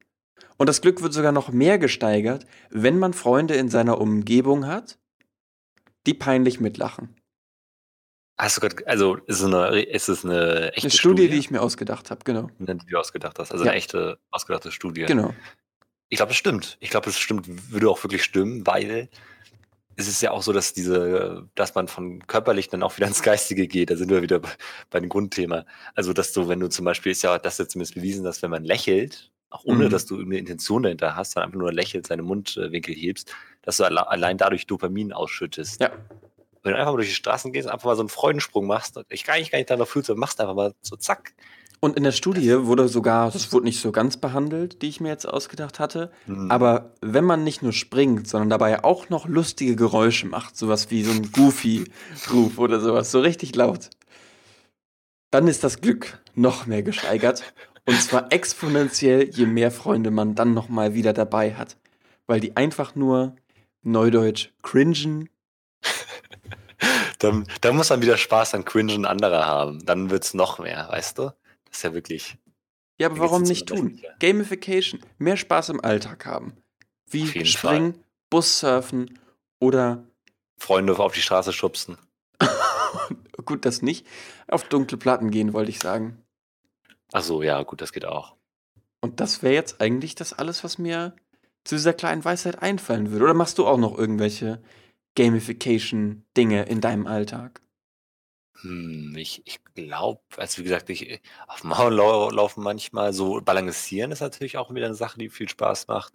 Und das Glück wird sogar noch mehr gesteigert, wenn man Freunde in seiner Umgebung hat, die peinlich mitlachen. Hast du grad, also ist es eine, ist es eine echte Eine Studie, die ich mir ausgedacht habe, genau. die du ausgedacht hast. Also Ja. eine echte, ausgedachte Studie. Genau. Ich glaube, es stimmt. Ich glaube, es stimmt, würde auch wirklich stimmen, weil es ist ja auch so, dass diese, dass man von körperlich dann auch wieder *laughs* ins Geistige geht. Da sind wir wieder bei, bei dem Grundthema. Also, dass du, wenn du zum Beispiel, ist ja das jetzt zumindest bewiesen, dass wenn man lächelt, auch ohne Mhm. dass du eine Intention dahinter hast, sondern einfach nur lächelt, seine Mundwinkel hebst, dass du alle, allein dadurch Dopamin ausschüttest. Ja. Wenn du einfach mal durch die Straßen gehst, einfach mal so einen Freudensprung machst, ich gar nicht, gar nicht danach fühlst, sondern machst einfach mal so zack. Und in der Studie wurde sogar, das wurde nicht so ganz behandelt, die ich mir jetzt ausgedacht hatte, Hm. aber wenn man nicht nur springt, sondern dabei auch noch lustige Geräusche macht, sowas wie so ein Goofy-Ruf oder sowas, so richtig laut, dann ist das Glück noch mehr gesteigert. Und zwar exponentiell, je mehr Freunde man dann noch mal wieder dabei hat. Weil die einfach nur, neudeutsch, cringen. *laughs* Dann, dann muss man wieder Spaß an Cringen anderer haben. Dann wird's noch mehr, weißt du? Das ist ja wirklich. Ja, aber warum nicht tun? Gamification, mehr Spaß im Alltag haben. Wie Auf jeden Springen, Bussurfen oder Freunde auf die Straße schubsen. *laughs* gut, das nicht. Auf dunkle Platten gehen, wollte ich sagen. Ach so, ja, gut, das geht auch. Und das wäre jetzt eigentlich das alles, was mir zu dieser kleinen Weisheit einfallen würde. Oder machst du auch noch irgendwelche Gamification-Dinge in deinem Alltag? Hm, ich ich glaube, also wie gesagt, ich auf Mauern lau laufen manchmal so balancieren ist natürlich auch wieder eine Sache, die viel Spaß macht.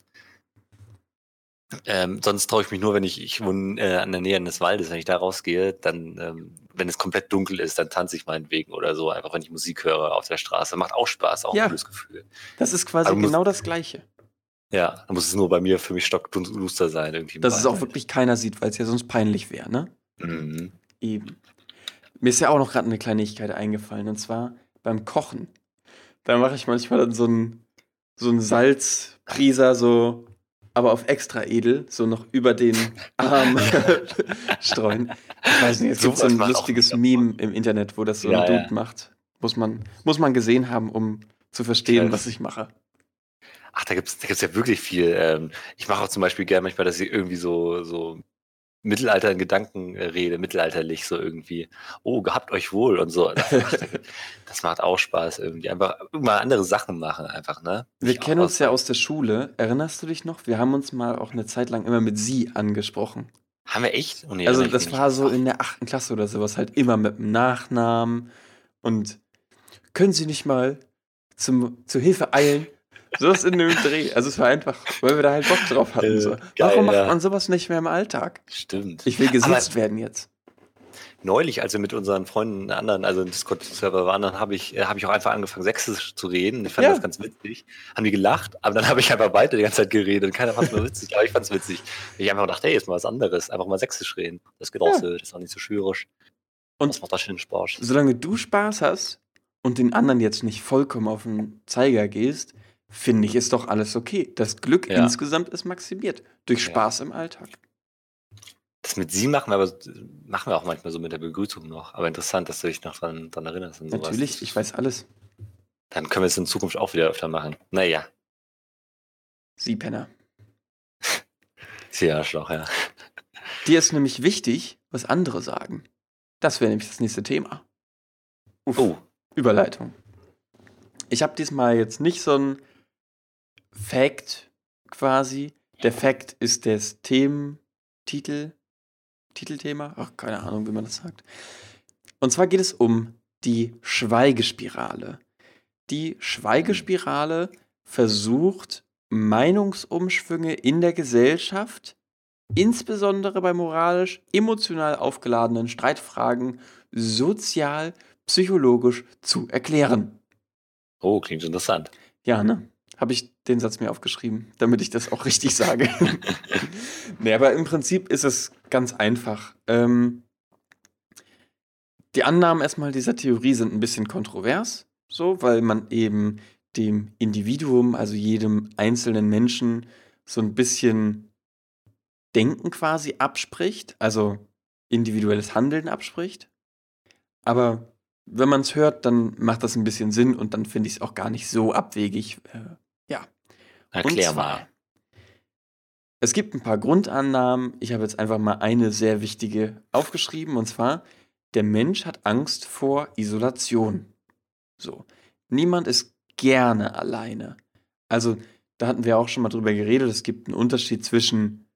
Ähm, sonst traue ich mich nur, wenn ich ich wohne, äh, an der Nähe eines Waldes, wenn ich da rausgehe, dann, ähm, wenn es komplett dunkel ist, dann tanze ich meinetwegen oder so, einfach wenn ich Musik höre auf der Straße. Macht auch Spaß, auch Ja. ein cooles Gefühl. Das ist quasi Aber muss- genau das Gleiche. Ja, dann muss es nur bei mir für mich stockduster sein irgendwie. im Dass es auch Wald. wirklich keiner sieht, weil es ja sonst peinlich wäre, ne? Mhm. Eben. Mir ist ja auch noch gerade eine Kleinigkeit eingefallen, und zwar beim Kochen. Da mache ich manchmal dann so einen so einen Salzprieser, so, aber auf extra edel, so noch über den *laughs* Arm *laughs* streuen. Ich weiß nicht, es gibt so ein lustiges Meme im Internet, wo das so ein Ja, Dude ja. macht. Muss man, muss man gesehen haben, um zu verstehen, weiß. was ich mache. Ach, da gibt's da gibt's ja wirklich viel. Ähm, ich mache auch zum Beispiel gerne manchmal, dass ich irgendwie so, so Mittelalter in Gedanken äh, rede, mittelalterlich so irgendwie. Oh, gehabt euch wohl und so. Das macht, *laughs* das macht auch Spaß irgendwie. Einfach mal andere Sachen machen einfach, ne? Wir Sich kennen uns ja aus der Schule. Erinnerst du dich noch? Wir haben uns mal auch eine Zeit lang immer mit sie angesprochen. Haben wir echt? Oh, nee, Also ich das war so in der achten Klasse oder sowas, halt immer mit dem Nachnamen und können Sie nicht mal zum, zur Hilfe eilen? Sowas in dem Dreh. Also es war einfach, weil wir da halt Bock drauf hatten. Äh, So. geil, Warum macht ja. man sowas nicht mehr im Alltag? Stimmt. Ich will Aber- gesiezt werden jetzt. Neulich, als wir mit unseren Freunden anderen, also im Discord-Server waren, dann habe ich, äh, habe ich auch einfach angefangen, Sächsisch zu reden. Ich fand Ja. das ganz witzig. Haben die gelacht, aber dann habe ich einfach weiter die ganze Zeit geredet. Keiner fand es mehr witzig, aber ich fand es witzig. Ich einfach dachte, hey, jetzt mal was anderes. Einfach mal Sächsisch reden. Das geht auch Ja. so, das ist auch nicht so schwierig. Und das macht auch schön Spaß. solange du Spaß hast und den anderen jetzt nicht vollkommen auf den Zeiger gehst, finde ich, ist doch alles okay. Das Glück Ja. insgesamt ist maximiert. Durch Ja. Spaß im Alltag. Das mit sie machen wir aber machen wir auch manchmal so mit der Begrüßung noch. Aber interessant, dass du dich noch dran, dran erinnerst. Natürlich, ich weiß alles. Dann können wir es in Zukunft auch wieder öfter machen. Naja, Sie, Penner. *laughs* sie Arschloch, ja. Dir ist nämlich wichtig, was andere sagen. Das wäre nämlich das nächste Thema. Uff, Oh, Überleitung. Ich habe diesmal jetzt nicht so ein Fact quasi. Der Fact ist das Thementitel. Titelthema? Ach, keine Ahnung, wie man das sagt. Und zwar geht es um die Schweigespirale. Die Schweigespirale versucht, Meinungsumschwünge in der Gesellschaft, insbesondere bei moralisch, emotional aufgeladenen Streitfragen, sozial, psychologisch zu erklären. oh, klingt interessant. Ja, ne? Habe ich den Satz mir aufgeschrieben, damit ich das auch richtig sage. *laughs* nee, aber im Prinzip ist es ganz einfach. Ähm, die Annahmen erstmal dieser Theorie sind ein bisschen kontrovers, so, weil man eben dem Individuum, also jedem einzelnen Menschen, so ein bisschen Denken quasi abspricht, also individuelles Handeln abspricht. Aber wenn man es hört, dann macht das ein bisschen Sinn und dann finde ich es auch gar nicht so abwegig. Äh. Erklär zwar, mal. Es gibt ein paar Grundannahmen. Ich habe jetzt einfach mal eine sehr wichtige aufgeschrieben. Und zwar, der Mensch hat Angst vor Isolation. So. Niemand ist gerne alleine. Also, da hatten wir auch schon mal drüber geredet. Es gibt einen Unterschied zwischen,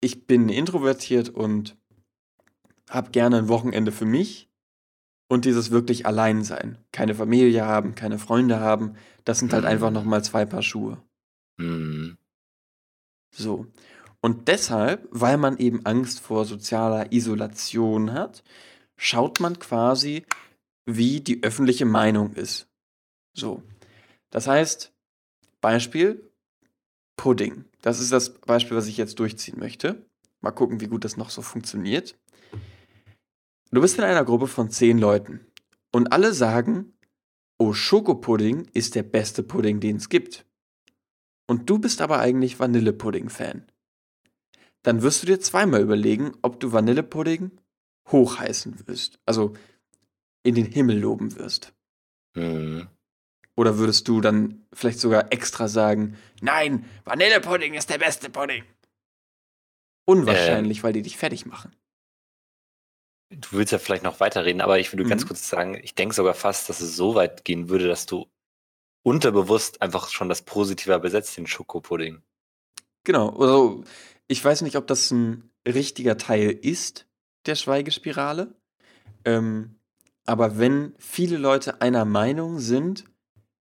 ich bin introvertiert und habe gerne ein Wochenende für mich und dieses wirklich allein sein. Keine Familie haben, keine Freunde haben. Das sind halt einfach Mhm. nochmal zwei Paar Schuhe. Hm. So. Und deshalb, weil man eben Angst vor sozialer Isolation hat, schaut man quasi, wie die öffentliche Meinung ist. So. Das heißt, Beispiel Pudding. Das ist das Beispiel, was ich jetzt durchziehen möchte. Mal gucken, wie gut das noch so funktioniert. Du bist in einer Gruppe von zehn Leuten und alle sagen, oh, Schokopudding ist der beste Pudding, den es gibt. Und du bist aber eigentlich Vanillepudding-Fan. Dann wirst du dir zweimal überlegen, ob du Vanillepudding hochheißen wirst. Also in den Himmel loben wirst. Hm. Oder würdest du dann vielleicht sogar extra sagen, nein, Vanillepudding ist der beste Pudding? Unwahrscheinlich, weil die dich fertig machen. Du willst ja vielleicht noch weiterreden, aber ich würde ganz Mhm. kurz sagen, ich denke sogar fast, dass es so weit gehen würde, dass du unterbewusst einfach schon das Positiver besetzt, den Schokopudding. Genau. Also ich weiß nicht, ob das ein richtiger Teil ist der Schweigespirale. Ähm, aber wenn viele Leute einer Meinung sind,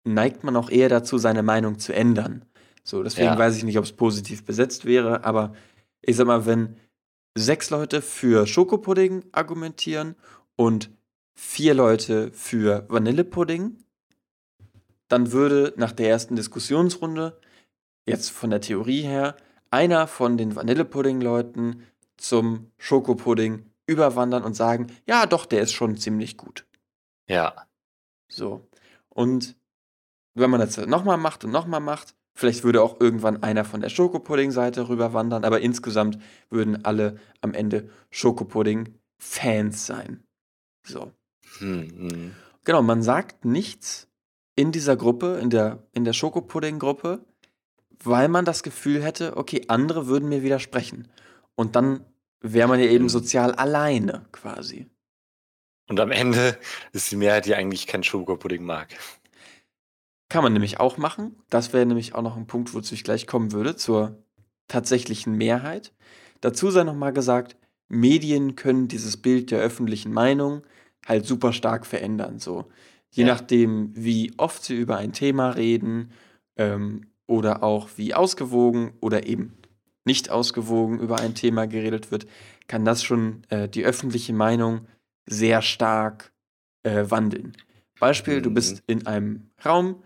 neigt man auch eher dazu, seine Meinung zu ändern. So, deswegen Ja. weiß ich nicht, ob es positiv besetzt wäre, aber ich sag mal, wenn sechs Leute für Schokopudding argumentieren und vier Leute für Vanillepudding, dann würde nach der ersten Diskussionsrunde, jetzt von der Theorie her, einer von den Vanillepudding-Leuten zum Schokopudding überwandern und sagen, ja, doch, der ist schon ziemlich gut. Ja. So. Und wenn man das nochmal macht und nochmal macht, vielleicht würde auch irgendwann einer von der Schokopudding-Seite rüberwandern, aber insgesamt würden alle am Ende Schokopudding-Fans sein. So. Hm, hm. Genau, man sagt nichts in dieser Gruppe, in der, in der Schokopudding-Gruppe, weil man das Gefühl hätte, okay, andere würden mir widersprechen. Und dann wäre man ja eben Mhm. sozial alleine quasi. Und am Ende ist die Mehrheit, die eigentlich keinen Schokopudding mag. Kann man nämlich auch machen. Das wäre nämlich auch noch ein Punkt, wozu ich gleich kommen würde, zur tatsächlichen Mehrheit. Dazu sei nochmal gesagt, Medien können dieses Bild der öffentlichen Meinung halt super stark verändern. So. Je Ja. nachdem, wie oft sie über ein Thema reden ähm, oder auch wie ausgewogen oder eben nicht ausgewogen über ein Thema geredet wird, kann das schon äh, die öffentliche Meinung sehr stark äh, wandeln. Beispiel, du Mhm. bist in einem Raum,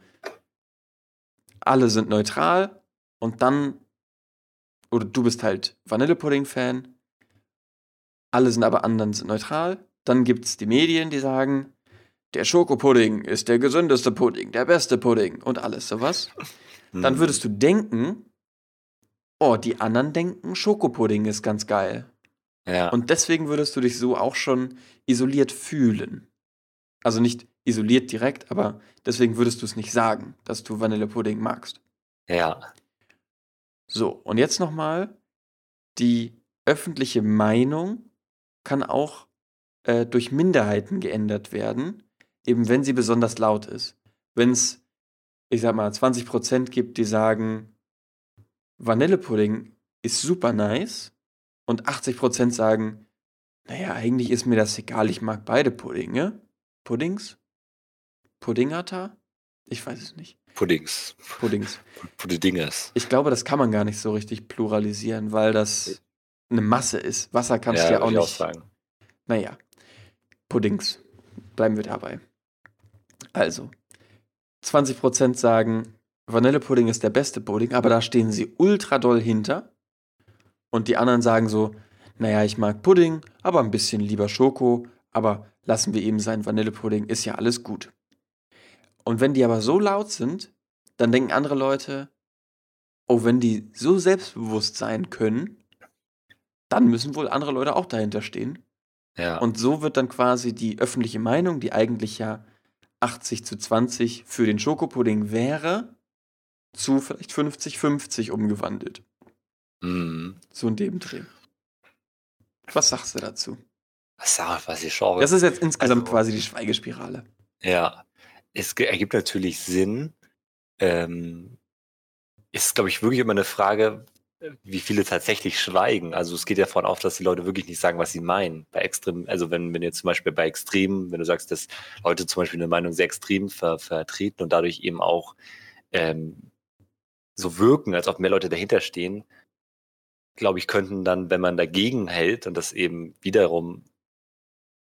alle sind neutral und dann, oder du bist halt Vanillepudding-Fan, alle sind aber anderen sind neutral, dann gibt es die Medien, die sagen, der Schokopudding ist der gesündeste Pudding, der beste Pudding und alles sowas. Dann Hm. würdest du denken, oh, die anderen denken, Schokopudding ist ganz geil. Ja. Und deswegen würdest du dich so auch schon isoliert fühlen. Also nicht isoliert direkt, aber deswegen würdest du es nicht sagen, dass du Vanillepudding magst. ja. So, und jetzt nochmal, die öffentliche Meinung kann auch äh, durch Minderheiten geändert werden, eben wenn sie besonders laut ist. Wenn es, ich sag mal, 20% gibt, die sagen, Vanillepudding ist super nice und 80% sagen, naja, eigentlich ist mir das egal, ich mag beide Puddinge. Puddings? Puddingata? Ich weiß es nicht. Puddings. Puddings. *laughs* Puddinges. Ich glaube, das kann man gar nicht so richtig pluralisieren, weil das eine Masse ist. Wasser kannst du ja auch ich nicht. sagen. Naja, Puddings. Bleiben wir dabei. Also, 20% sagen, Vanillepudding ist der beste Pudding, aber da stehen sie ultra doll hinter. Und die anderen sagen so, naja, ich mag Pudding, aber ein bisschen lieber Schoko, aber lassen wir eben sein, Vanillepudding ist ja alles gut. Und wenn die aber so laut sind, dann denken andere Leute, oh, wenn die so selbstbewusst sein können, dann müssen wohl andere Leute auch dahinter stehen. Ja. Und so wird dann quasi die öffentliche Meinung, die eigentlich ja 80 zu 20 für den Schokopudding wäre, zu vielleicht 50-50 umgewandelt. Mhm. So in dem Dreh. Was sagst du dazu? Was, sag- was ich schaue. Das ist jetzt insgesamt Also- quasi die Schweigespirale. Ja, es ergibt natürlich Sinn. Ähm, ist, glaube ich, wirklich immer eine Frage, äh, wie viele tatsächlich schweigen. Also es geht ja davon auf, dass die Leute wirklich nicht sagen, was sie meinen. Bei extrem, also wenn, wenn jetzt zum Beispiel bei Extremen, wenn du sagst, dass Leute zum Beispiel eine Meinung sehr extrem ver, vertreten und dadurch eben auch ähm, so wirken, als ob mehr Leute dahinter stehen, glaube ich, könnten dann, wenn man dagegen hält und das eben wiederum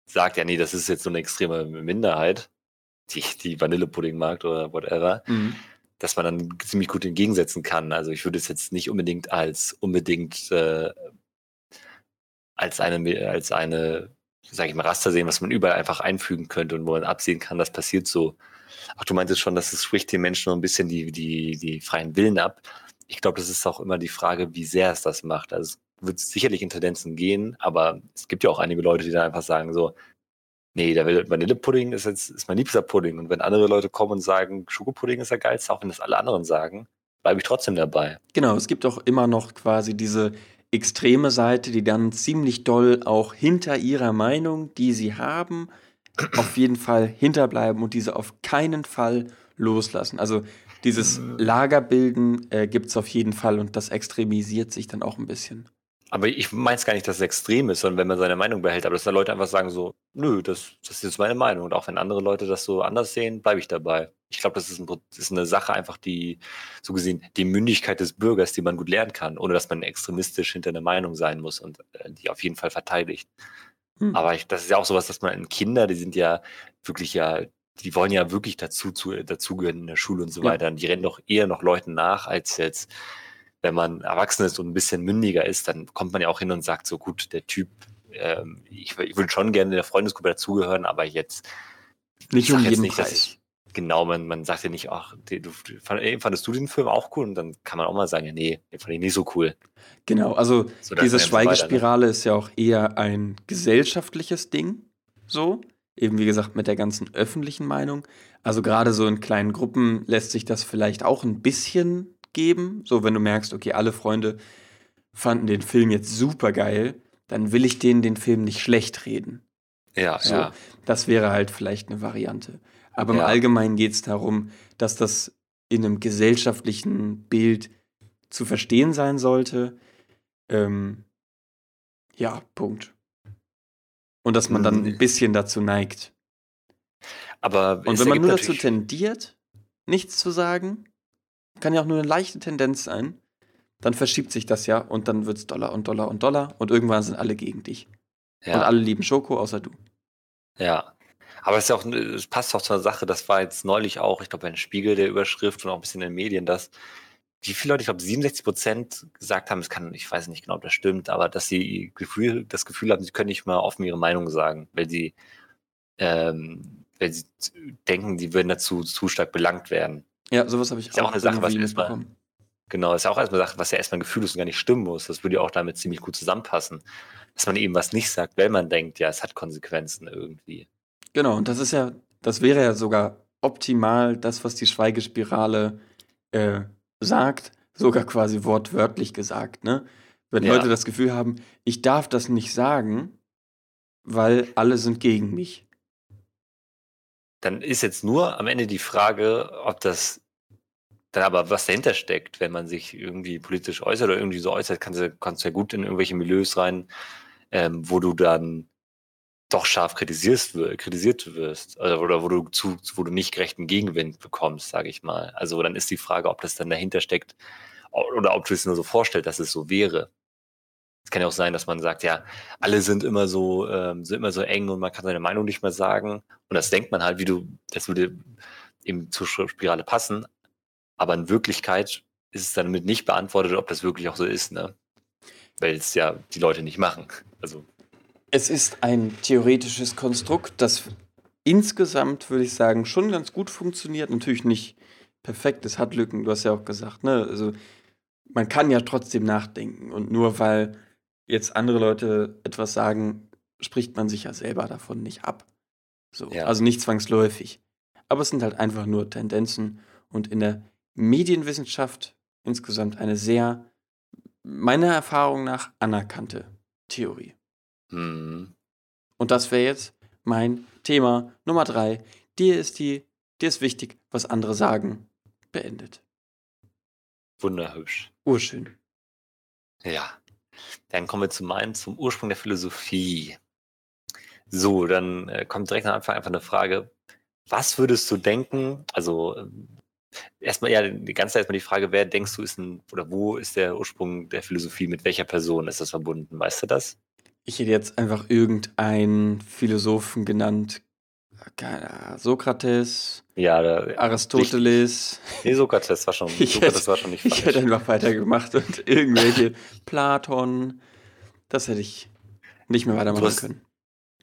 sagt, ja, nee, das ist jetzt so eine extreme Minderheit, die, die Vanillepudding mag oder whatever, Mhm. dass man dann ziemlich gut entgegensetzen kann. Also ich würde es jetzt nicht unbedingt als unbedingt äh, als eine als eine, sage ich mal, Raster sehen, was man überall einfach einfügen könnte und wo man absehen kann, das passiert so. Ach, du meintest schon, dass es spricht den Menschen nur ein bisschen die, die, die freien Willen ab. Ich glaube, das ist auch immer die Frage, wie sehr es das macht. Also es wird sicherlich in Tendenzen gehen, aber es gibt ja auch einige Leute, die dann einfach sagen so, nee, der Vanille- Vanillepudding ist jetzt ist mein liebster Pudding. Und wenn andere Leute kommen und sagen, Schokopudding ist der geilste, auch wenn das alle anderen sagen, bleibe ich trotzdem dabei. Genau, es gibt auch immer noch quasi diese extreme Seite, die dann ziemlich doll auch hinter ihrer Meinung, die sie haben, auf jeden Fall hinterbleiben und diese auf keinen Fall loslassen. Also dieses Lagerbilden äh, gibt es auf jeden Fall und das extremisiert sich dann auch ein bisschen. Aber ich meine es gar nicht, dass es extrem ist, sondern wenn man seine Meinung behält, aber dass da Leute einfach sagen so, nö, das, das ist jetzt meine Meinung. Und auch wenn andere Leute das so anders sehen, bleibe ich dabei. Ich glaube, das ist, ein, ist eine Sache einfach, die, so gesehen, die Mündigkeit des Bürgers, die man gut lernen kann, ohne dass man extremistisch hinter einer Meinung sein muss und äh, die auf jeden Fall verteidigt. Hm. Aber ich, das ist ja auch sowas, dass man in Kinder, die sind ja wirklich ja, die wollen ja wirklich dazu, zu, dazugehören in der Schule und so Ja. weiter. Und die rennen doch eher noch Leuten nach, als jetzt, wenn man erwachsen ist und ein bisschen mündiger ist, dann kommt man ja auch hin und sagt so, gut, der Typ, ähm, ich, ich würde schon gerne in der Freundesgruppe dazugehören, aber jetzt Nicht ich um jeden nicht, Preis. ich, genau, man, man sagt ja nicht, ach, du, du, fandest du den Film auch cool? Und dann kann man auch mal sagen, ja, nee, den fand ich nicht so cool. Genau, also So, diese du weiter, ne? Schweigespirale ist ja auch eher ein gesellschaftliches Ding, so. Eben wie gesagt mit der ganzen öffentlichen Meinung. Also gerade so in kleinen Gruppen lässt sich das vielleicht auch ein bisschen geben. So, wenn du merkst, okay, alle Freunde fanden den Film jetzt super geil, dann will ich denen den Film nicht schlecht reden. Ja, So, ja. das wäre halt vielleicht eine Variante. Aber im Ja. Allgemeinen geht es darum, dass das in einem gesellschaftlichen Bild zu verstehen sein sollte. Ähm, ja, Punkt. Und dass man dann Mhm. ein bisschen dazu neigt. Aber Und wenn man nur dazu tendiert, nichts zu sagen, kann ja auch nur eine leichte Tendenz sein, dann verschiebt sich das ja und dann wird es doller und doller und doller und irgendwann sind alle gegen dich. Und ja, alle lieben Schoko, außer du. ja. Aber es ja auch, es passt auch zur Sache, das war jetzt neulich auch, ich glaube, bei den Spiegel der Überschrift und auch ein bisschen in den Medien, dass wie viele Leute, ich glaube 67 Prozent gesagt haben, es kann, ich weiß nicht genau, ob das stimmt, aber dass sie Gefühl, das Gefühl haben, sie können nicht mal offen ihre Meinung sagen, weil sie, ähm, weil sie denken, sie würden dazu zu stark belangt werden. Ja, sowas habe ich Ist ja auch eine Sache, was erstmal-. Genau, ist ja auch erstmal Sache, was ja erstmal ein Gefühl ist und gar nicht stimmen muss. Das würde ja auch damit ziemlich gut zusammenpassen. Dass man eben was nicht sagt, weil man denkt, ja, es hat Konsequenzen irgendwie. Genau, und das ist ja, das wäre ja sogar optimal, das, was die Schweigespirale äh, sagt, sogar quasi wortwörtlich gesagt, ne? Wenn Ja. Leute das Gefühl haben, ich darf das nicht sagen, weil alle sind gegen mich. Dann ist jetzt nur am Ende die Frage, ob das dann aber was dahinter steckt, wenn man sich irgendwie politisch äußert oder irgendwie so äußert, kannst du, kannst ja gut in irgendwelche Milieus rein, ähm, wo du dann doch scharf kritisierst, kritisiert wirst oder, oder wo du zu, wo du nicht gerechten Gegenwind bekommst, sage ich mal. Also dann ist die Frage, ob das dann dahinter steckt oder ob du es nur so vorstellst, dass es so wäre. Es kann ja auch sein, dass man sagt, ja, alle sind immer so, ähm, sind immer so eng und man kann seine Meinung nicht mehr sagen. Und das denkt man halt, wie du, das würde eben zur Spirale passen. Aber in Wirklichkeit ist es damit nicht beantwortet, ob das wirklich auch so ist, ne? Weil es ja die Leute nicht machen. Also, Es ist ein theoretisches Konstrukt, das insgesamt, würde ich sagen, schon ganz gut funktioniert. Natürlich nicht perfekt, es hat Lücken, du hast ja auch gesagt, ne? Also man kann ja trotzdem nachdenken. Und nur weil jetzt andere Leute etwas sagen, spricht man sich ja selber davon nicht ab. So. Ja. Also nicht zwangsläufig. Aber es sind halt einfach nur Tendenzen und in der Medienwissenschaft insgesamt eine sehr, meiner Erfahrung nach, anerkannte Theorie. Hm. Und das wäre jetzt mein Thema Nummer drei. Dir ist die, dir ist wichtig, was andere sagen. Beendet. Wunderhübsch. Urschön. Ja. Dann kommen wir zu meinem, zum Ursprung der Philosophie. So, dann äh, kommt direkt am Anfang einfach eine Frage. Was würdest du denken? Also ähm, erstmal ja die ganze Zeit erstmal die Frage, wer denkst du ist ein oder wo ist der Ursprung der Philosophie? Mit welcher Person ist das verbunden? Weißt du das? Ich hätte jetzt einfach irgendeinen Philosophen genannt. Sokrates, Ja, da, Aristoteles. nee, Sokrates war schon, *laughs* Ich Sokrates hätte- war schon nicht Ich hätte falsch. einfach weitergemacht und *laughs* irgendwelche Platon. Das hätte ich nicht mehr weitermachen Du hast- können.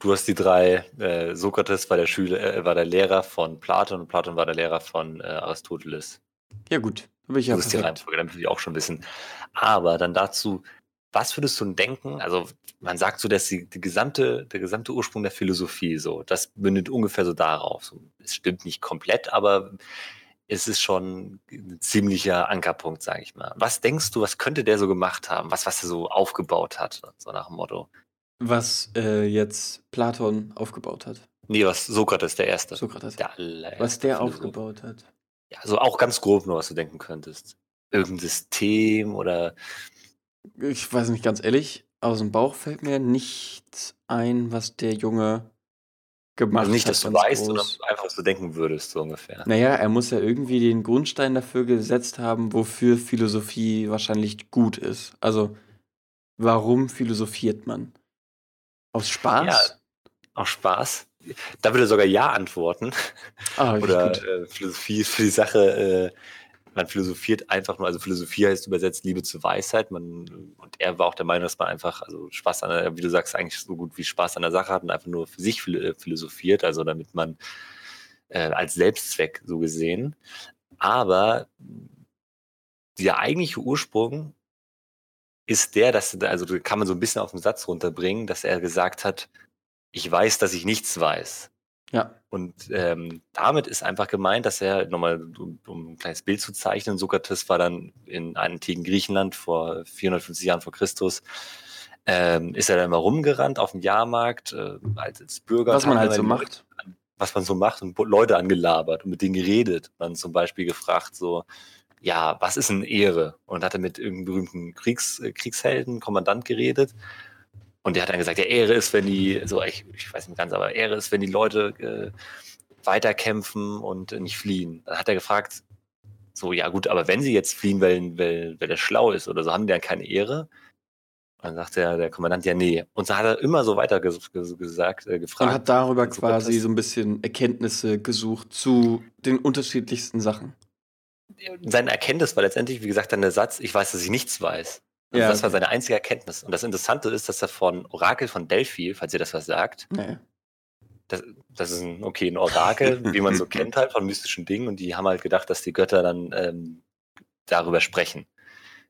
Du hast die drei, äh, Sokrates war der Schüler, äh, war der Lehrer von Platon und Platon war der Lehrer von äh, Aristoteles. Ja, gut. Bin ich ja Das ist die. Reihenfolge, damit wir die auch schon wissen. Aber dann dazu, was würdest du denn denken? Also, man sagt so, dass die, die gesamte, der gesamte Ursprung der Philosophie so, das mündet ungefähr so darauf. So, es stimmt nicht komplett, aber es ist schon ein ziemlicher Ankerpunkt, sage ich mal. Was denkst du, was könnte der so gemacht haben? Was, was er so aufgebaut hat? So nach dem Motto. Was äh, jetzt Platon aufgebaut hat. Nee, was Sokrates, der Erste. Sokrates. Der allererste Was der Philosoph. aufgebaut hat. Ja, so auch ganz grob nur, was du denken könntest. Irgendein System oder Ich weiß nicht ganz ehrlich, aus dem Bauch fällt mir nichts ein, was der Junge gemacht also nicht, hat. dass du weißt, sondern groß. einfach, was du denken würdest, so ungefähr. Naja, er muss ja irgendwie den Grundstein dafür gesetzt haben, wofür Philosophie wahrscheinlich gut ist. Also, warum philosophiert man? Aus Spaß? Ja, Auch Spaß. Da würde er sogar Ja antworten. Ah, *laughs* Oder äh, Philosophie ist für die Sache, äh, man philosophiert einfach nur, also Philosophie heißt übersetzt Liebe zur Weisheit. Man, und er war auch der Meinung, dass man einfach, also Spaß an der, wie du sagst, eigentlich so gut wie Spaß an der Sache hat und einfach nur für sich äh, philosophiert, also damit man äh, als Selbstzweck so gesehen. Aber der eigentliche Ursprung ist der, dass, also kann man so ein bisschen auf den Satz runterbringen, dass er gesagt hat, ich weiß, dass ich nichts weiß. Ja. Und ähm, damit ist einfach gemeint, dass er, nochmal um, um ein kleines Bild zu zeichnen, Sokrates war dann in antiken Griechenland vor 450 Jahren vor Christus, ähm, ist er dann immer rumgerannt auf dem Jahrmarkt äh, als, als Bürger. Was man halt so macht. Was man so macht und Leute angelabert und mit denen geredet. Dann zum Beispiel gefragt so, ja, was ist eine Ehre? Und hat er mit irgendeinem berühmten Kriegs, Kriegshelden, Kommandant geredet. Und der hat dann gesagt, ja, Ehre ist, wenn die, so ich, ich weiß nicht ganz, aber Ehre ist, wenn die Leute äh, weiterkämpfen und äh, nicht fliehen. Dann hat er gefragt, so, ja gut, aber wenn sie jetzt fliehen, weil, weil, weil der schlau ist oder so, haben die dann keine Ehre? Und dann sagt der, der Kommandant, ja, nee. Und so hat er immer so weiter ges ges gesagt, äh, Und gefragt. hat darüber Sokrates. quasi so ein bisschen Erkenntnisse gesucht zu den unterschiedlichsten Sachen. Seine Erkenntnis war letztendlich, wie gesagt, dann der Satz, ich weiß, dass ich nichts weiß. Also Ja, das war seine einzige Erkenntnis. Und das Interessante ist, dass er von Orakel von Delphi, falls ihr das was sagt, Naja. das, das ist ein, okay, ein Orakel, wie man so *laughs* kennt halt von mystischen Dingen und die haben halt gedacht, dass die Götter dann ähm, darüber sprechen.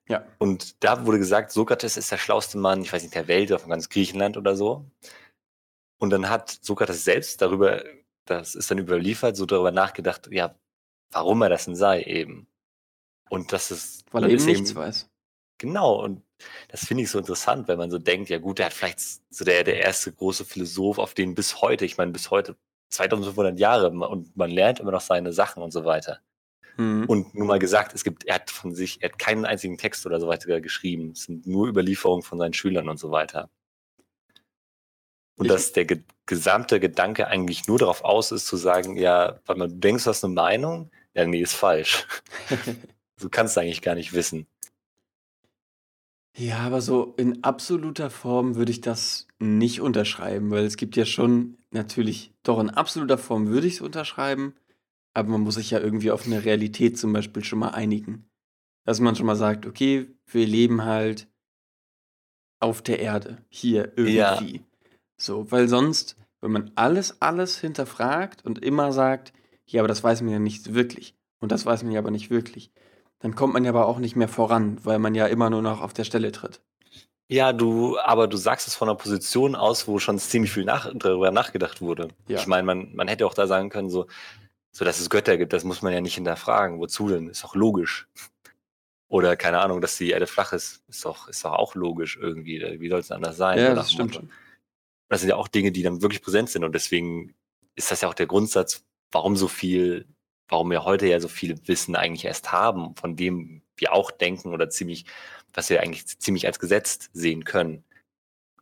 Ja. Und da wurde gesagt, Sokrates ist der schlauste Mann, ich weiß nicht, der Welt oder von ganz Griechenland oder so. Und dann hat Sokrates selbst darüber, das ist dann überliefert, so darüber nachgedacht, ja, warum er das denn sei eben. Und das ist, Weil er eben nichts weiß. Genau, und das finde ich so interessant, wenn man so denkt, ja gut, der hat vielleicht so der, der erste große Philosoph, auf den bis heute, ich meine bis heute 2500 Jahre und man lernt immer noch seine Sachen und so weiter. Hm. Und nur mal gesagt, es gibt, er hat von sich, er hat keinen einzigen Text oder so weiter geschrieben. Es sind nur Überlieferungen von seinen Schülern und so weiter. Und Ich- dass der ge gesamte Gedanke eigentlich nur darauf aus ist, zu sagen, ja, weil man, du denkst, du hast eine Meinung, ja, nee, ist falsch. *laughs* Du kannst eigentlich gar nicht wissen. Ja, aber so in absoluter Form würde ich das nicht unterschreiben, weil es gibt ja schon natürlich, doch in absoluter Form würde ich es unterschreiben, aber man muss sich ja irgendwie auf eine Realität zum Beispiel schon mal einigen. Dass man schon mal sagt, okay, wir leben halt auf der Erde, hier Ja. irgendwie. So, weil sonst, wenn man alles, alles hinterfragt und immer sagt, ja, aber das weiß man ja nicht wirklich und das weiß man ja aber nicht wirklich, dann kommt man ja aber auch nicht mehr voran, weil man ja immer nur noch auf der Stelle tritt. Ja, du, aber du sagst es von einer Position aus, wo schon ziemlich viel nach, darüber nachgedacht wurde. Ja. Ich meine, man, man hätte auch da sagen können, so, So dass es Götter gibt, das muss man ja nicht hinterfragen. Wozu denn? Ist doch logisch. Oder keine Ahnung, dass die Erde flach ist, ist doch, ist doch auch logisch irgendwie. Wie soll es anders sein? Ja, das stimmt schon. Das sind ja auch Dinge, die dann wirklich präsent sind. Und deswegen ist das ja auch der Grundsatz, warum so viel, warum wir heute ja so viel Wissen eigentlich erst haben, von dem wir auch denken oder ziemlich, was wir eigentlich ziemlich als gesetzt sehen können.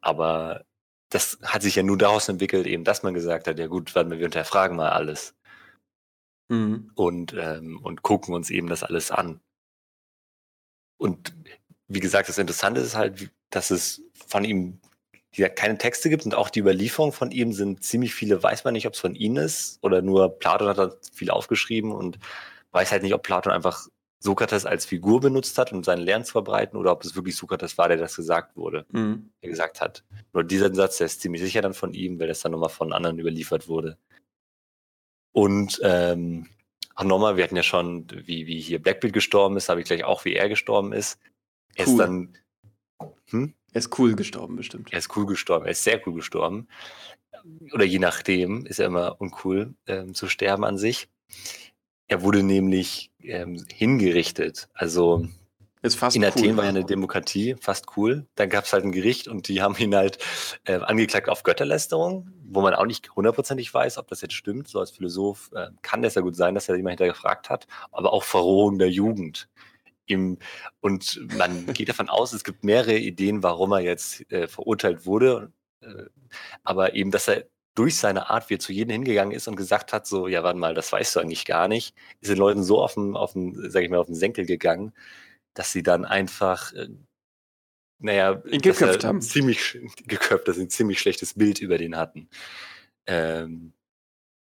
Aber das hat sich ja nur daraus entwickelt, eben, dass man gesagt hat, ja gut, warte wir unterfragen mal alles. Mhm. Und, ähm, und gucken uns eben das alles an. Und wie gesagt, das Interessante ist halt, dass es von ihm die keine Texte gibt und auch die Überlieferung von ihm sind ziemlich viele, weiß man nicht, ob es von ihm ist oder nur Platon hat da viel aufgeschrieben und weiß halt nicht, ob Platon einfach Sokrates als Figur benutzt hat, um seinen Lernen zu verbreiten oder ob es wirklich Sokrates war, der das gesagt wurde, mhm. der gesagt hat. Nur dieser Satz, der ist ziemlich sicher dann von ihm, weil das dann nochmal von anderen überliefert wurde. Und ähm, auch nochmal, wir hatten ja schon, wie, wie hier Blackbeard gestorben ist, habe ich gleich auch, wie er gestorben ist. Er cool. ist dann. Hm? Er ist cool gestorben, bestimmt. Er ist cool gestorben, er ist sehr cool gestorben. Oder je nachdem, ist er immer uncool ähm, zu sterben an sich. Er wurde nämlich ähm, hingerichtet. Also ist fast in Athen cool. war ja eine Demokratie, fast cool. Dann gab es halt ein Gericht und die haben ihn halt äh, angeklagt auf Götterlästerung, wo man auch nicht hundertprozentig weiß, ob das jetzt stimmt. So als Philosoph äh, kann das ja gut sein, dass er jemand hintergefragt hat, aber auch Verrohung der Jugend. Im, und man geht davon aus, es gibt mehrere Ideen, warum er jetzt äh, verurteilt wurde. Äh, aber eben, dass er durch seine Art, wie er zu jedem hingegangen ist und gesagt hat, so, ja, warte mal, das weißt du eigentlich gar nicht, ist den Leuten so auf den, auf den, sag ich mal, auf den Senkel gegangen, dass sie dann einfach, äh, naja, ihn geköpft haben. Ziemlich geköpft, dass sie ein ziemlich schlechtes Bild über den hatten. Ähm,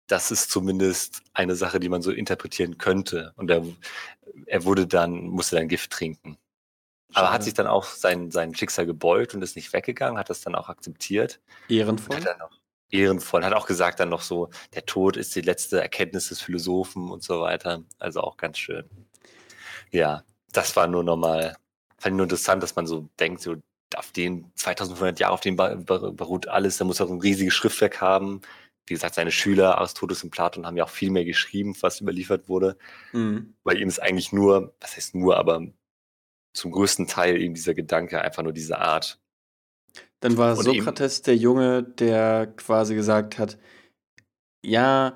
das ist zumindest eine Sache, die man so interpretieren könnte. Und er, er wurde dann, musste dann Gift trinken. Aber hat sich dann auch sein, sein Schicksal gebeugt und ist nicht weggegangen, hat das dann auch akzeptiert. Ehrenvoll. Hat noch, ehrenvoll. Hat auch gesagt dann noch so, der Tod ist die letzte Erkenntnis des Philosophen und so weiter. Also auch ganz schön. Ja, das war nur nochmal, fand ich nur interessant, dass man so denkt, so auf den 2500 Jahre, auf den beruht alles, da muss er ein riesiges Schriftwerk haben. Wie gesagt, seine Schüler Aristoteles und Platon haben ja auch viel mehr geschrieben, was überliefert wurde. Mhm. Bei ihm ist eigentlich nur, was heißt nur, aber zum größten Teil eben dieser Gedanke, einfach nur diese Art, dann war Und Sokrates der Junge, der quasi gesagt hat, ja,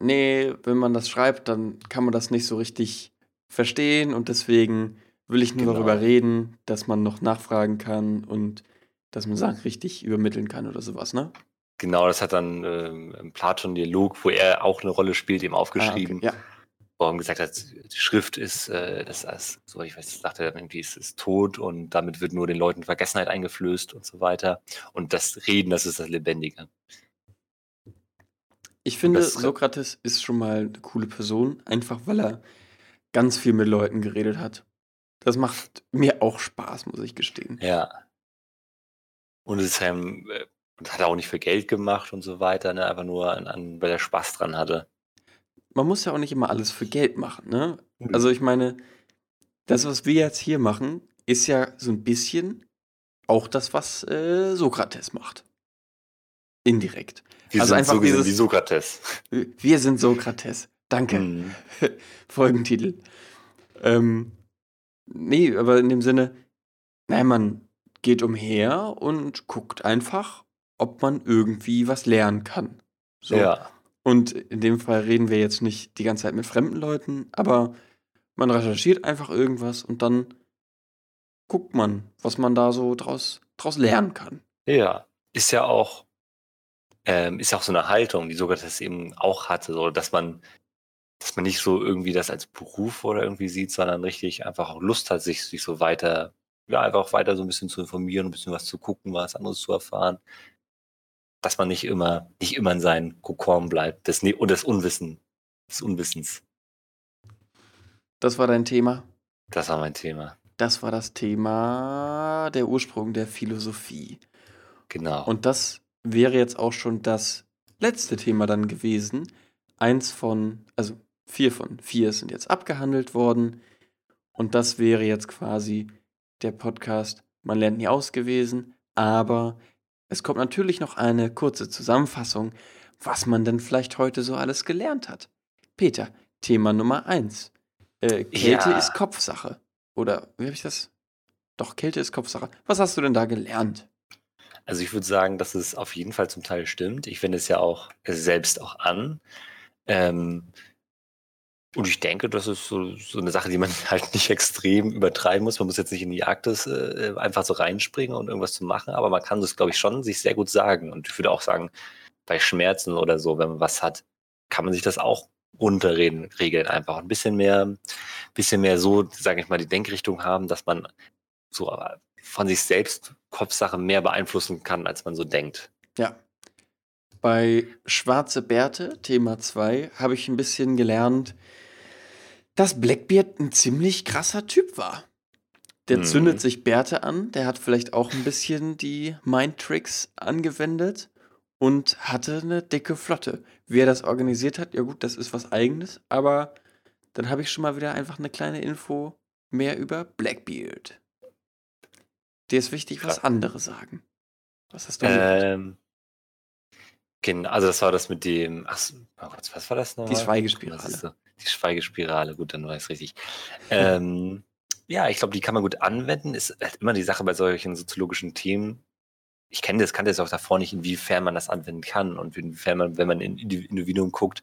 nee, wenn man das schreibt, dann kann man das nicht so richtig verstehen und deswegen will ich nur genau. darüber reden, dass man noch nachfragen kann und dass man Sachen richtig übermitteln kann oder sowas, ne? Genau, das hat dann ähm, Platon Dialog, wo er auch eine Rolle spielt, eben aufgeschrieben. Ah, okay. ja wo gesagt hat, die Schrift ist, äh, das ist, so ich weiß, sagte er irgendwie, es ist tot und damit wird nur den Leuten Vergessenheit eingeflößt und so weiter. Und das Reden, das ist das Lebendige. Ich finde, das, Sokrates ist schon mal eine coole Person, einfach weil er ganz viel mit Leuten geredet hat. Das macht mir auch Spaß, muss ich gestehen. Ja. Und es ist hat er auch nicht für Geld gemacht und so weiter, ne? einfach nur an, an, weil er Spaß dran hatte man muss ja auch nicht immer alles für Geld machen, ne? Mhm. Also ich meine, das, was wir jetzt hier machen, ist ja so ein bisschen auch das, was äh, Sokrates macht. Indirekt. Wir also sind einfach so dieses, wie Sokrates. Wir sind Sokrates. Danke. Mhm. *laughs* Folgentitel. Ähm, nee, aber in dem Sinne, nein, man geht umher und guckt einfach, ob man irgendwie was lernen kann. So. Ja. Und in dem Fall reden wir jetzt nicht die ganze Zeit mit fremden Leuten, aber man recherchiert einfach irgendwas und dann guckt man, was man da so draus, draus lernen kann. Ja, ist ja auch, ähm, ist ja auch so eine Haltung, die sogar das eben auch hatte, so dass man, dass man nicht so irgendwie das als Beruf oder irgendwie sieht, sondern richtig einfach auch Lust hat, sich, sich so weiter, ja, einfach weiter so ein bisschen zu informieren, ein bisschen was zu gucken, was anderes zu erfahren dass man nicht immer, nicht immer in seinen Kokon bleibt des, und des Unwissen, des Unwissens. Das war dein Thema? Das war mein Thema. Das war das Thema der Ursprung der Philosophie. Genau. Und das wäre jetzt auch schon das letzte Thema dann gewesen. Eins von, also vier von vier sind jetzt abgehandelt worden. Und das wäre jetzt quasi der Podcast Man lernt nie aus gewesen. Aber es kommt natürlich noch eine kurze Zusammenfassung, was man denn vielleicht heute so alles gelernt hat. Peter, Thema Nummer eins. Äh, Kälte Ja. ist Kopfsache. Oder wie habe ich das? Doch, Kälte ist Kopfsache. Was hast du denn da gelernt? Also ich würde sagen, dass es auf jeden Fall zum Teil stimmt. Ich wende es ja auch selbst auch an. Ähm, und ich denke, das ist so, so eine Sache, die man *laughs* halt nicht extrem übertreiben muss. Man muss jetzt nicht in die Arktis äh, einfach so reinspringen und irgendwas zu machen, aber man kann das, glaube ich, schon sich sehr gut sagen. Und ich würde auch sagen, bei Schmerzen oder so, wenn man was hat, kann man sich das auch runterreden, regeln einfach. Ein bisschen mehr, bisschen mehr so, sage ich mal, die Denkrichtung haben, dass man so äh, von sich selbst Kopfsache mehr beeinflussen kann, als man so denkt. Ja. Bei Schwarze Bärte, Thema 2, habe ich ein bisschen gelernt, dass Blackbeard ein ziemlich krasser Typ war. Der Mhm. zündet sich Bärte an, der hat vielleicht auch ein bisschen die Mind-Tricks angewendet und hatte eine dicke Flotte. Wie er das organisiert hat, ja gut, das ist was eigenes, aber dann habe ich schon mal wieder einfach eine kleine Info mehr über Blackbeard. Dir ist wichtig, was andere sagen. Was hast du gesagt? Ähm, genau, also das war das mit dem, ach, oh was war das nochmal? Schweigespirale. Was ist so? Die Schweigespirale, gut, dann war ich richtig. ähm, ja, ich glaube, die kann man gut anwenden. Ist halt immer die Sache bei solchen soziologischen Themen. Ich kenne das, kannte das auch davor nicht, inwiefern man das anwenden kann und inwiefern man, wenn man in Indi- Individuum guckt,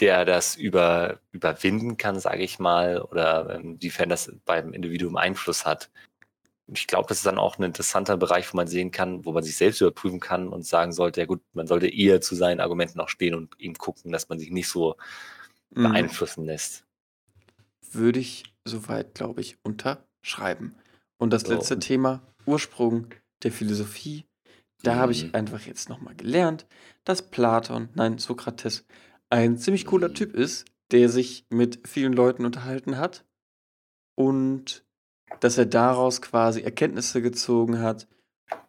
der das über, überwinden kann, sage ich mal, oder ähm, inwiefern das beim Individuum Einfluss hat. Ich glaube, das ist dann auch ein interessanter Bereich, wo man sehen kann, wo man sich selbst überprüfen kann und sagen sollte, ja gut, man sollte eher zu seinen Argumenten auch stehen und eben gucken, dass man sich nicht so Mhm. beeinflussen lässt. würde ich soweit, glaube ich, unterschreiben. Und das So. letzte Thema, Ursprung der Philosophie, da habe ich Mhm. einfach jetzt nochmal gelernt, dass Platon, nein, Sokrates, ein ziemlich cooler Mhm. Typ ist, der sich mit vielen Leuten unterhalten hat und dass er daraus quasi Erkenntnisse gezogen hat.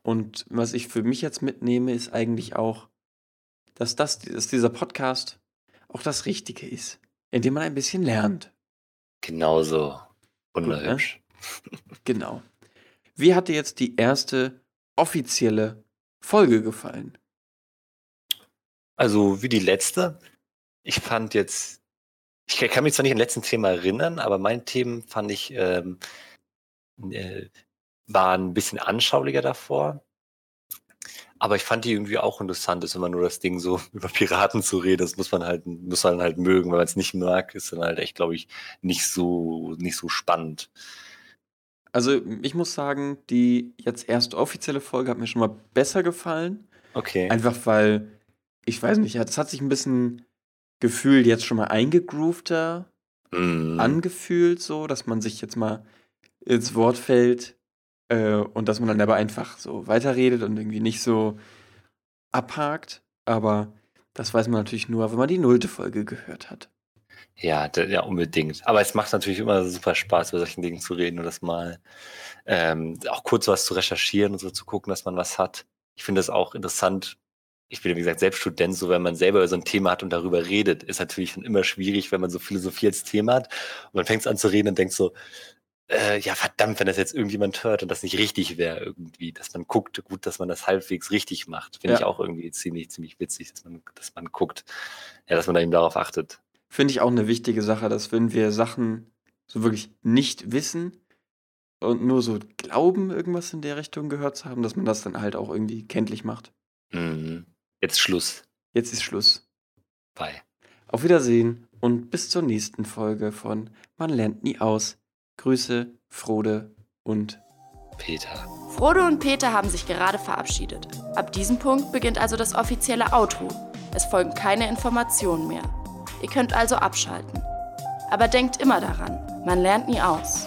Und was ich für mich jetzt mitnehme, ist eigentlich auch, dass, das, dass dieser Podcast auch das Richtige ist, indem man ein bisschen lernt. Genauso ne? wunderhübsch. *laughs* *laughs* Genau. Wie hat dir jetzt die erste offizielle Folge gefallen? Also wie die letzte. Ich fand jetzt, ich kann mich zwar nicht an letzten Thema erinnern, aber mein Themen fand ich ähm, äh, waren ein bisschen anschaulicher davor. Aber ich fand die irgendwie auch interessant, ist immer nur das Ding so *laughs* über Piraten zu reden. Das muss man halt, muss man halt mögen. Wenn man es nicht mag, ist dann halt echt, glaube ich, nicht so, nicht so spannend. Also, ich muss sagen, die jetzt erste offizielle Folge hat mir schon mal besser gefallen. Okay. Einfach weil, ich weiß nicht, das hat sich ein bisschen gefühlt jetzt schon mal eingegroovter Mm. angefühlt, so, dass man sich jetzt mal ins Wort fällt äh, und dass man dann aber einfach so weiterredet und irgendwie nicht so abhakt. Aber das weiß man natürlich nur, wenn man die nullte Folge gehört hat. Ja, ja, unbedingt. Aber es macht natürlich immer super Spaß, über solchen Dingen zu reden und das mal ähm, auch kurz was zu recherchieren und so zu gucken, dass man was hat. Ich finde das auch interessant. Ich bin, wie gesagt, selbst Student, so wenn man selber über so ein Thema hat und darüber redet, ist natürlich immer schwierig, wenn man so Philosophie als Thema hat und man fängt an zu reden und denkt so, äh, ja, verdammt, wenn das jetzt irgendjemand hört und das nicht richtig wäre irgendwie, dass man guckt, gut, dass man das halbwegs richtig macht. Finde Ja. ich auch irgendwie ziemlich, ziemlich witzig, dass man, dass man guckt, ja, dass man da eben darauf achtet. Finde ich auch eine wichtige Sache, dass wenn wir Sachen so wirklich nicht wissen und nur so glauben, irgendwas in der Richtung gehört zu haben, dass man das dann halt auch irgendwie kenntlich macht. Mhm. Jetzt Schluss. Jetzt ist Schluss. Bye. Auf Wiedersehen und bis zur nächsten Folge von Man lernt nie aus. Grüße, Frode und Peter. Frodo und Peter haben sich gerade verabschiedet. Ab diesem Punkt beginnt also das offizielle Outro. Es folgen keine Informationen mehr. Ihr könnt also abschalten. Aber denkt immer daran, man lernt nie aus.